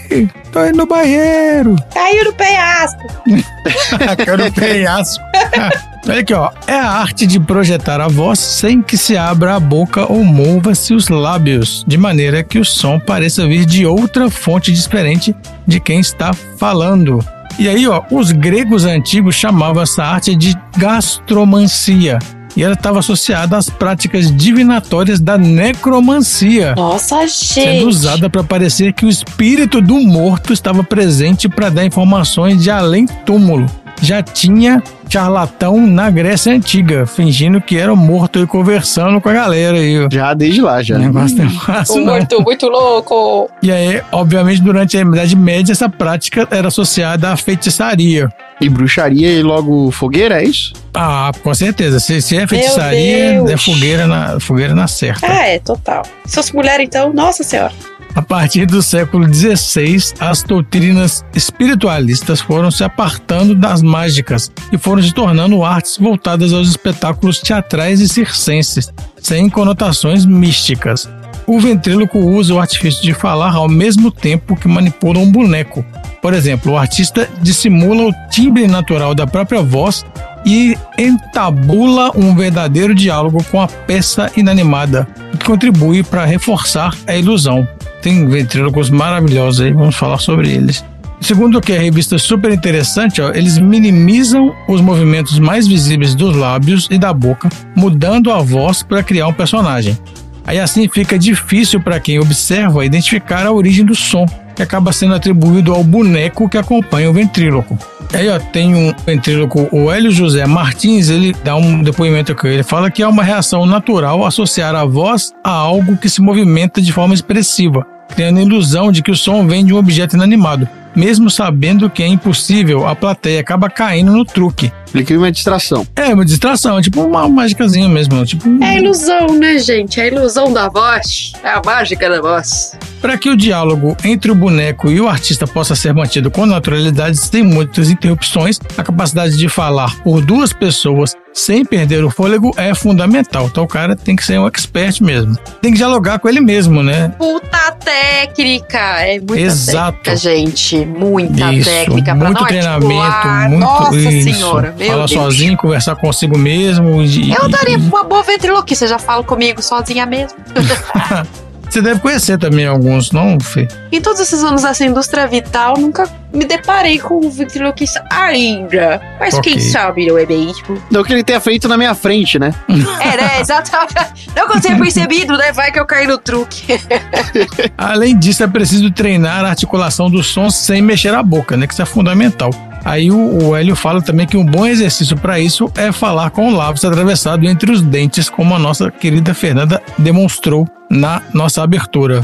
Tô indo no banheiro. Caiu no penhasco. Quero penhasco. Olha aqui, ó. É a arte de projetar a voz sem que se abra a boca ou mova-se os lábios, de maneira que o som pareça vir de outra fonte diferente de quem está falando. E aí, ó, os gregos antigos chamavam essa arte de gastromancia. E ela estava associada às práticas divinatórias da necromancia Nossa, sendo gente. usada para parecer que o espírito do morto estava presente para dar informações de além túmulo. Já tinha charlatão na Grécia Antiga, fingindo que era morto e conversando com a galera aí. Já desde lá, já. O negócio é fácil, não. Muito, muito louco. E aí, obviamente, durante a Idade Média, essa prática era associada à feitiçaria. E bruxaria e logo fogueira, é isso? Ah, com certeza. Se, se é feitiçaria, é fogueira na, fogueira na certa. Ah, é, total. Se fosse mulher, então, nossa senhora. A partir do século XVI, as doutrinas espiritualistas foram se apartando das mágicas e foram se tornando artes voltadas aos espetáculos teatrais e circenses, sem conotações místicas. O ventríloco usa o artifício de falar ao mesmo tempo que manipula um boneco. Por exemplo, o artista dissimula o timbre natural da própria voz e entabula um verdadeiro diálogo com a peça inanimada, que contribui para reforçar a ilusão. Tem ventrílocos maravilhosos aí, vamos falar sobre eles. Segundo o que a revista é super interessante, ó, eles minimizam os movimentos mais visíveis dos lábios e da boca, mudando a voz para criar um personagem. Aí assim fica difícil para quem observa identificar a origem do som, que acaba sendo atribuído ao boneco que acompanha o ventríloco. Aí ó, tem um ventríloco, o Hélio José Martins, ele dá um depoimento aqui, ele fala que é uma reação natural associar a voz a algo que se movimenta de forma expressiva, criando a ilusão de que o som vem de um objeto inanimado. Mesmo sabendo que é impossível, a plateia acaba caindo no truque. Ele cria uma distração. É uma distração, é tipo uma mágicazinha mesmo, tipo É ilusão, né, gente? É a ilusão da voz. É a mágica da voz. Para que o diálogo entre o boneco e o artista possa ser mantido com naturalidade, tem muitas interrupções. A capacidade de falar por duas pessoas sem perder o fôlego é fundamental. Então o cara tem que ser um expert mesmo. Tem que dialogar com ele mesmo, né? Puta técnica. É muita Exato. técnica, gente. Muita Isso, técnica pra muito não treinamento, articular. muito Nossa isso. senhora, meu Falar Deus. sozinho, conversar consigo mesmo. E, Eu daria e- uma boa ventriloquista, já falo comigo sozinha mesmo. Você deve conhecer também alguns, não, Fê? Em todos esses anos dessa indústria vital, nunca me deparei com o ventriloquista ainda. Mas Ok. quem sabe, não é mesmo? Não que ele tenha feito na minha frente, né? É, né? Exatamente. Não que eu tenha percebido, né? Vai que eu caí no truque. Além disso, é preciso treinar a articulação dos sons sem mexer a boca, né? Que isso é fundamental. Aí o, o Hélio fala também que um bom exercício para isso é falar com o lápis atravessado entre os dentes, como a nossa querida Fernanda demonstrou na nossa abertura.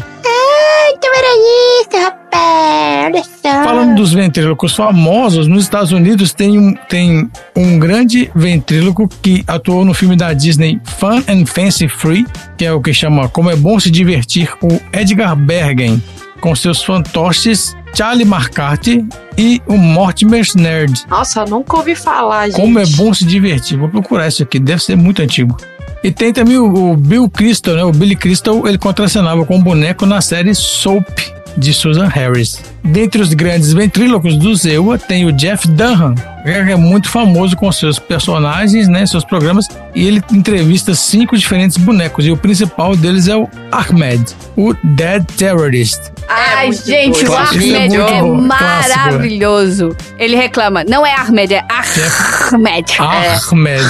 Então era isso, rapaz. Olha só. Falando dos ventrílocos famosos, nos Estados Unidos tem um, tem um grande ventríloco que atuou no filme da Disney Fun and Fancy Free, que é o que chama Como é Bom Se Divertir, o Edgar Bergen, com seus fantoches Charlie McCarthy e o Mortimer Nerd. Nossa, nunca ouvi falar, gente. Como é bom se divertir. Vou procurar isso aqui, deve ser muito antigo. E tem também o, o Bill Crystal, né? O Billy Crystal, ele contracenava com o boneco na série Soap de Susan Harris. Dentre os grandes ventrílocos do Zewa tem o Jeff Dunham, que é muito famoso com seus personagens, né, seus programas, e ele entrevista cinco diferentes bonecos, e o principal deles é o Ahmed, o Dead Terrorist. Ai, muito gente, bom. o Clássico. Ahmed é é, é. maravilhoso. Ele reclama, não é Ahmed, é Ahmed. Ahmed,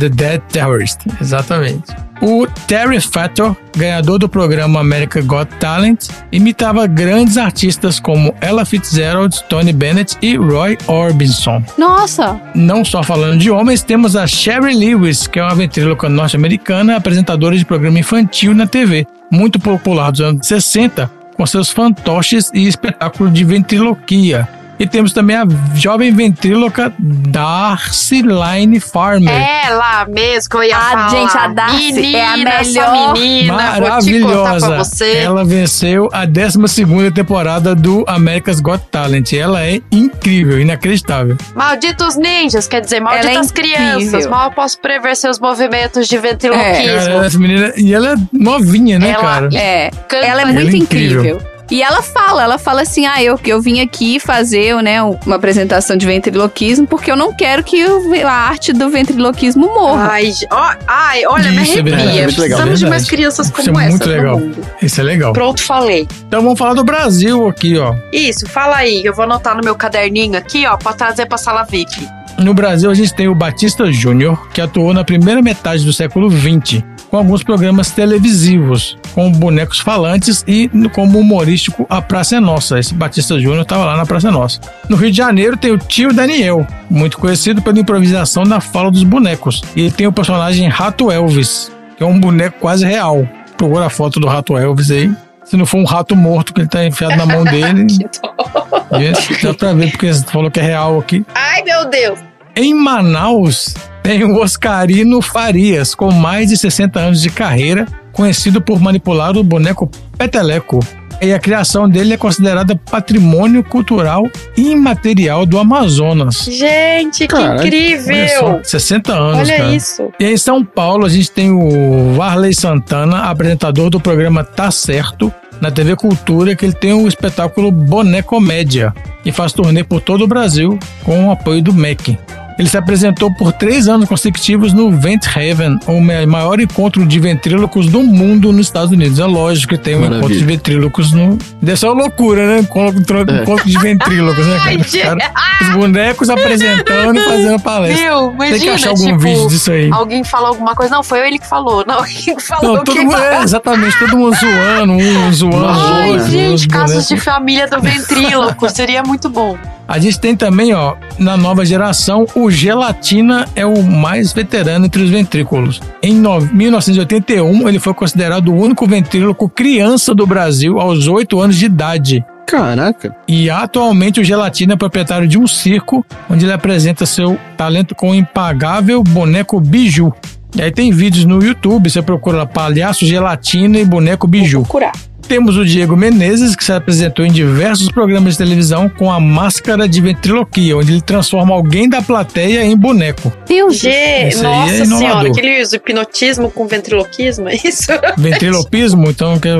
The Dead Terrorist, exatamente. O Terry Fator, ganhador do programa America Got Talent, imitava grandes artistas como Ella Fitzgerald, Tony Bennett e Roy Orbison. Nossa, Não só falando de homens, temos a Sherry Lewis, que é uma ventríloca norte-americana, apresentadora de programa infantil na TV, muito popular dos anos 60, com seus fantoches e espetáculo de ventriloquia. E temos também a jovem ventríloca Darcy Line Farmer. É lá mesmo que eu ia Ah, falar. gente, a Darcy menina, é a melhor. menina, vou te contar pra Maravilhosa. você. Ela venceu a 12 temporada do America's Got Talent. Ela é incrível, inacreditável. Malditos ninjas, quer dizer, malditas Ela é crianças. Mal posso prever seus movimentos de É. ventriloquismo. Cara, essa menina, e ela é novinha, né, Ela- cara? é. Canta- Ela é Ela é muito incrível. incrível. E ela fala, ela fala assim, ah, eu, eu vim aqui fazer né, uma apresentação de ventriloquismo porque eu não quero que a arte do ventriloquismo morra. Ai, ó, ai, olha, me Isso é verdade, arrepia. legal. Precisamos de mais crianças Isso como é essa muito no legal. Isso é legal. Pronto, falei. Então vamos falar do Brasil aqui, ó. Isso, fala aí. Eu vou anotar no meu caderninho aqui, ó, pra trazer pra sala VIP. No Brasil, a gente tem o Batista Júnior, que atuou na primeira metade do século XX, com alguns programas televisivos, com bonecos falantes e como humorístico A Praça é Nossa. Esse Batista Júnior estava lá na Praça é Nossa. No Rio de Janeiro tem o tio Daniel, muito conhecido pela improvisação da fala dos bonecos. E tem o personagem Rato Elvis, que é um boneco quase real. Procura a foto do Rato Elvis aí. Se não for um rato morto que ele tá enfiado na mão dele, gente, dá pra ver, porque você falou que é real aqui. Ai, meu Deus. Em Manaus, tem o Oscarino Farias, com mais de 60 anos de carreira, conhecido por manipular o boneco Peteleco. E a criação dele é considerada patrimônio cultural imaterial do Amazonas. Gente, que Caralho, Olha incrível. só, 60 anos, Olha cara. isso. E em São Paulo, a gente tem o Varley Santana, apresentador do programa Tá Certo, na TV Cultura, que ele tem o espetáculo Boné Comédia, e faz turnê por todo o Brasil com o apoio do MEC. Ele se apresentou por três anos consecutivos no Vent Haven, o ma- maior encontro de ventrílocos do mundo nos Estados Unidos. É lógico que tem um Maravilha. encontro de ventrílocos no. Deve ser uma loucura, né? Encontro, É. encontro de ventrílocos, né? Cara? Os, caras- os bonecos apresentando e fazendo palestra. Viu? Tem que Imagina, achar algum tipo, vídeo disso aí. alguém fala alguma coisa. Não, foi ele que falou. Não, ele que falou. Não, todo mundo, falou? é, exatamente, todo mundo zoando, um zoando os Ai, outros. os gente, casos de família do ventríloco. Seria muito bom. A gente tem também, ó, na nova geração, o Gelatina é o mais veterano entre os ventrículos. Em no- 1981, ele foi considerado o único ventríloco criança do Brasil aos 8 anos de idade. Caraca. E atualmente o Gelatina é proprietário de um circo, onde ele apresenta seu talento com o impagável boneco Biju. E aí tem vídeos no YouTube, você procura lá, palhaço, gelatina e boneco Biju. Curar. Temos o Diego Menezes, que se apresentou em diversos programas de televisão com a máscara de ventriloquia, onde ele transforma alguém da plateia em boneco. Aí é nossa inovador. senhora, aquele usa hipnotismo com ventriloquismo, é isso? Ventrilopismo, então, que é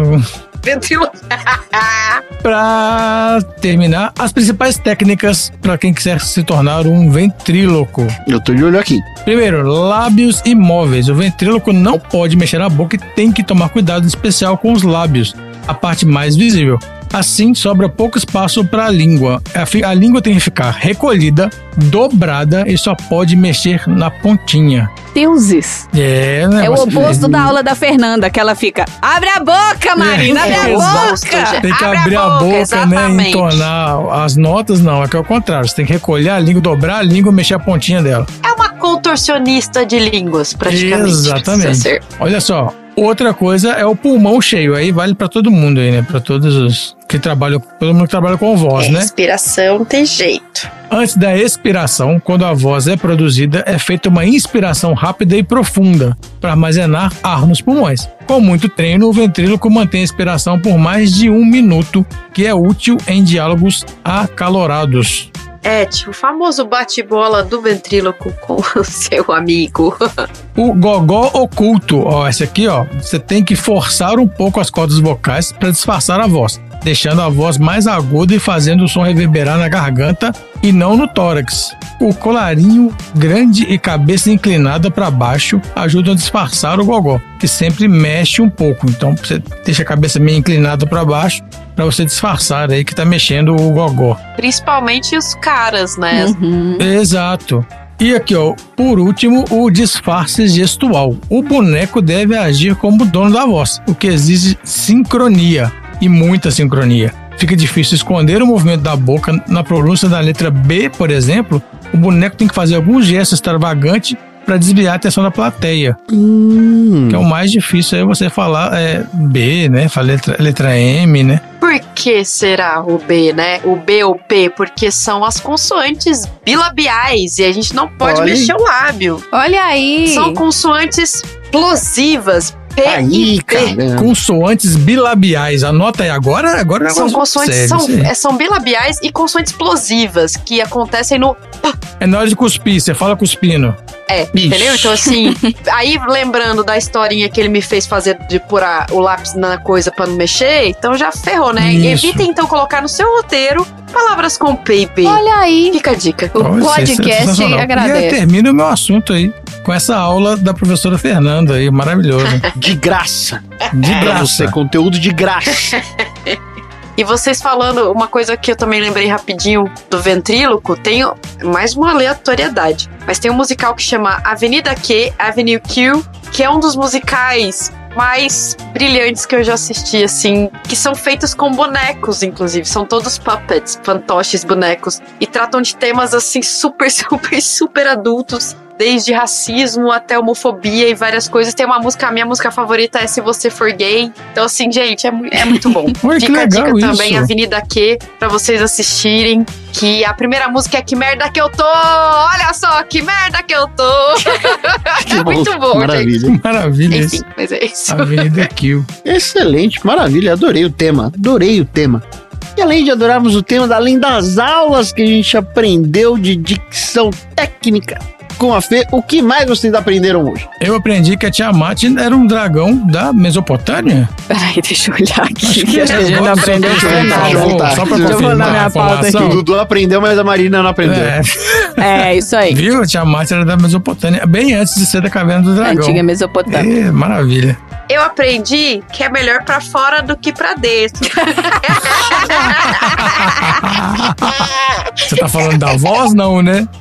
Ventrilo... pra para terminar, as principais técnicas para quem quiser se tornar um ventríloco. Eu tô de olho aqui. Primeiro, lábios imóveis. O ventríloco não pode mexer a boca e tem que tomar cuidado especial com os lábios, a parte mais visível. Assim, sobra pouco espaço para a língua. A, fi- a língua tem que ficar recolhida, dobrada e só pode mexer na pontinha. Deuses. É, né? É o oposto da aula da Fernanda, que ela fica. Abre a boca, Marina, abre a É, exato. boca! Tem que Abre a abrir a boca, boca, né? exatamente. Entonar as notas, não. É que é o contrário. Você tem que recolher a língua, dobrar a língua e mexer a pontinha dela. É uma contorcionista de línguas, praticamente. Exatamente. Olha só. Outra coisa é o pulmão cheio. Aí vale pra todo mundo aí, né? Pra todos os que trabalham, todo mundo que trabalha com voz, É, né? Respiração não tem jeito. Antes da expiração, quando a voz é produzida, é feita uma inspiração rápida e profunda para armazenar ar nos pulmões. Com muito treino, o ventríloco mantém a expiração por mais de um minuto, que é útil em diálogos acalorados. É, o famoso bate-bola do ventríloco com o seu amigo. O gogó oculto, ó, esse aqui, ó, você tem que forçar um pouco as cordas vocais para disfarçar a voz, deixando a voz mais aguda e fazendo o som reverberar na garganta e não no tórax. O colarinho grande e cabeça inclinada para baixo ajudam a disfarçar o gogó, que sempre mexe um pouco. Então você deixa a cabeça meio inclinada para baixo para você disfarçar aí que tá mexendo o gogó. Principalmente os caras, né? Uhum. Exato. E aqui, ó, por último, o disfarce gestual. O boneco deve agir como dono da voz, o que exige sincronia e muita sincronia. Fica difícil esconder o movimento da boca na pronúncia da letra B, por exemplo. O boneco tem que fazer algum gesto extravagante para desviar a atenção da plateia. Que é o mais difícil é você falar é, B, né? Falar letra, letra M, né? Por que será o B, né? O B ou P? Porque são as consoantes bilabiais e a gente não pode Olha mexer o lábio. Olha aí. São consoantes plosivas. P Aí, e P. caramba. Consoantes bilabiais. Anota aí agora, agora é um São consoantes, sério, são, é, são bilabiais e consoantes plosivas que acontecem no. É na hora de cuspir, você fala cuspindo. É, entendeu? Então, assim, aí lembrando da historinha que ele me fez fazer de pôr o lápis na coisa pra não mexer, então já ferrou, né? Isso. Evita então colocar no seu roteiro palavras com P e P. Olha aí. Fica a dica. O é podcast. E agradece. aí termina o meu assunto aí com essa aula da professora Fernanda aí, maravilhoso. De graça. De Pra você, graça. conteúdo de graça. E vocês falando, uma coisa que eu também lembrei rapidinho do ventríloco, tem mais uma aleatoriedade. Mas tem um musical que chama Avenida Q, Avenue Q, que é um dos musicais mais brilhantes que eu já assisti, assim, que são feitos com bonecos, inclusive. São todos puppets, fantoches, bonecos. E tratam de temas, assim, super, super, super adultos. Desde racismo até homofobia e várias coisas. Tem uma música, a minha música favorita é Se Você For Gay. Então, assim, gente, é, é muito bom. Que Fica a dica também, isso. Avenida Q, pra vocês assistirem. Que a primeira música é Que Merda Que Eu Tô! Olha só, que merda que eu tô! é muito bom, gente. Maravilha. Maravilha Enfim, isso. mas é isso. Avenida Kill. Excelente, maravilha. Adorei o tema. Adorei o tema. E além de adorarmos o tema, além das aulas que a gente aprendeu de dicção técnica com a Fê, o que mais vocês aprenderam hoje? Eu aprendi que a Tiamat era um dragão da Mesopotâmia. Peraí, deixa eu olhar aqui. Acho que a é, gente não vamos aprendeu nada. vou- voltar. Só pra Deixa eu olhar confirmar minha a pauta aqui. O. Dudu aprendeu, mas a Marina não aprendeu. É, É, isso aí. viu? A Tiamat era da Mesopotâmia, bem antes de ser da Caverna do Dragão. Antiga Mesopotâmia. É, maravilha. Eu aprendi que é melhor pra fora do que pra dentro. Você tá falando da voz, não, né?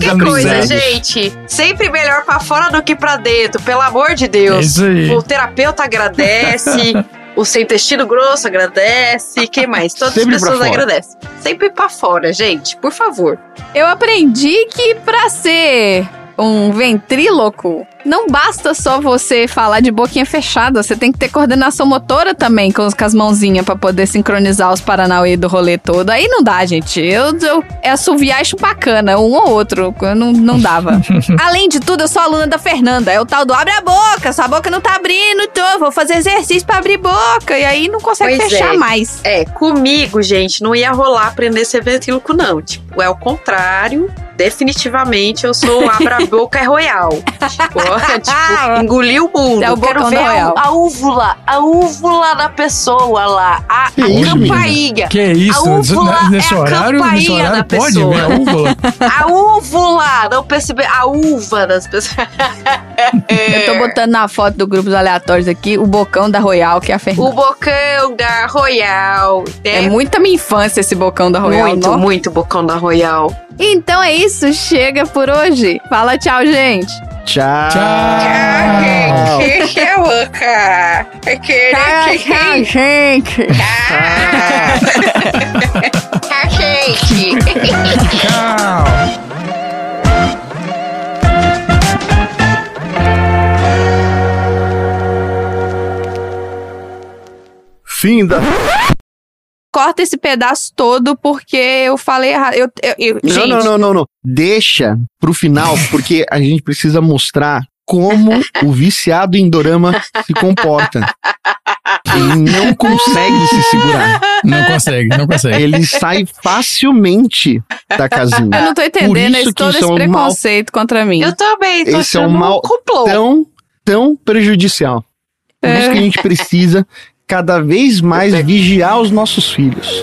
Que coisa. Gente. Sempre melhor pra fora do que pra dentro, pelo amor de É Deus. isso aí. O terapeuta agradece, o seu intestino grosso agradece, quem mais? Todas Sempre as pessoas agradecem. Sempre pra fora, gente, por favor. Eu aprendi que pra ser um ventríloco, não basta só você falar de boquinha fechada, você tem que ter coordenação motora também com, com as mãozinhas pra poder sincronizar os Paranauê do rolê todo. Aí não dá, gente. Eu, eu é assoviar e chupacana, um ou outro. Eu Não, não dava. Além de tudo, eu sou aluna da Fernanda. É o tal do abre a boca, sua boca não tá abrindo, então vou fazer exercício pra abrir boca. E aí não consegue Pois fechar é. mais. É, comigo, gente, não ia rolar aprender ser ventríloco, não. Tipo, é o contrário. definitivamente eu sou abra a boca é royal. Tipo, tipo, engoliu o mundo. É o Quero bocão ver a, a úvula, a úvula da pessoa lá, a, a Que isso, campainha. Que isso? A úvula nesse é a horário, nesse campainha horário da pode pessoa. ver a úvula? A úvula, não percebi, a uva das pessoas. Eu tô botando na foto do grupo dos aleatórios aqui o bocão da Royal, que é a Fernanda. O bocão da Royal. É né? muita minha infância esse bocão da Royal. muito, nó. muito bocão da Royal. Então é isso, chega por hoje. Fala tchau, gente. Tchau. Tchau. Que é louca? É que Tchau, gente. gente. Tchau. Fim da. Corta esse pedaço todo porque eu falei errado. Eu, eu, eu- Não, gente, não, não, não, não. Deixa pro final, porque a gente precisa mostrar como o viciado em dorama se comporta. Ele não consegue se segurar. Não consegue, não consegue. Ele sai facilmente da casinha. eu não tô entendendo isso esse, que todo isso esse é um mal- preconceito contra mim. Eu também, tô Esse é um mal complô. tão, tão prejudicial. Por isso É. que a gente precisa cada vez mais vigiar os nossos filhos.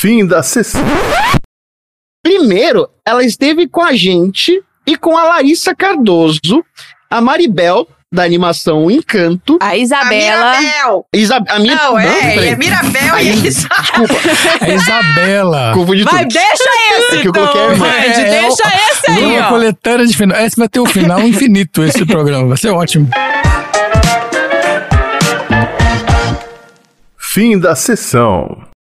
Fim da sessão. Primeiro, ela esteve com a gente e com a Larissa Cardoso, a Maribel, da animação Encanto, A A Isabela. Mirabel. Isa a minha Não, é, peraí. é Mirabel A e Is- Isa. Desculpa, É Isabela. confundi Vai, tudo. deixa esse, É que eu então, coloquei a. Ed, É, é deixa esse aí, Numa ó. coletânea de final. Esse vai ter o final infinito, esse programa. Vai ser ótimo. Fim da sessão.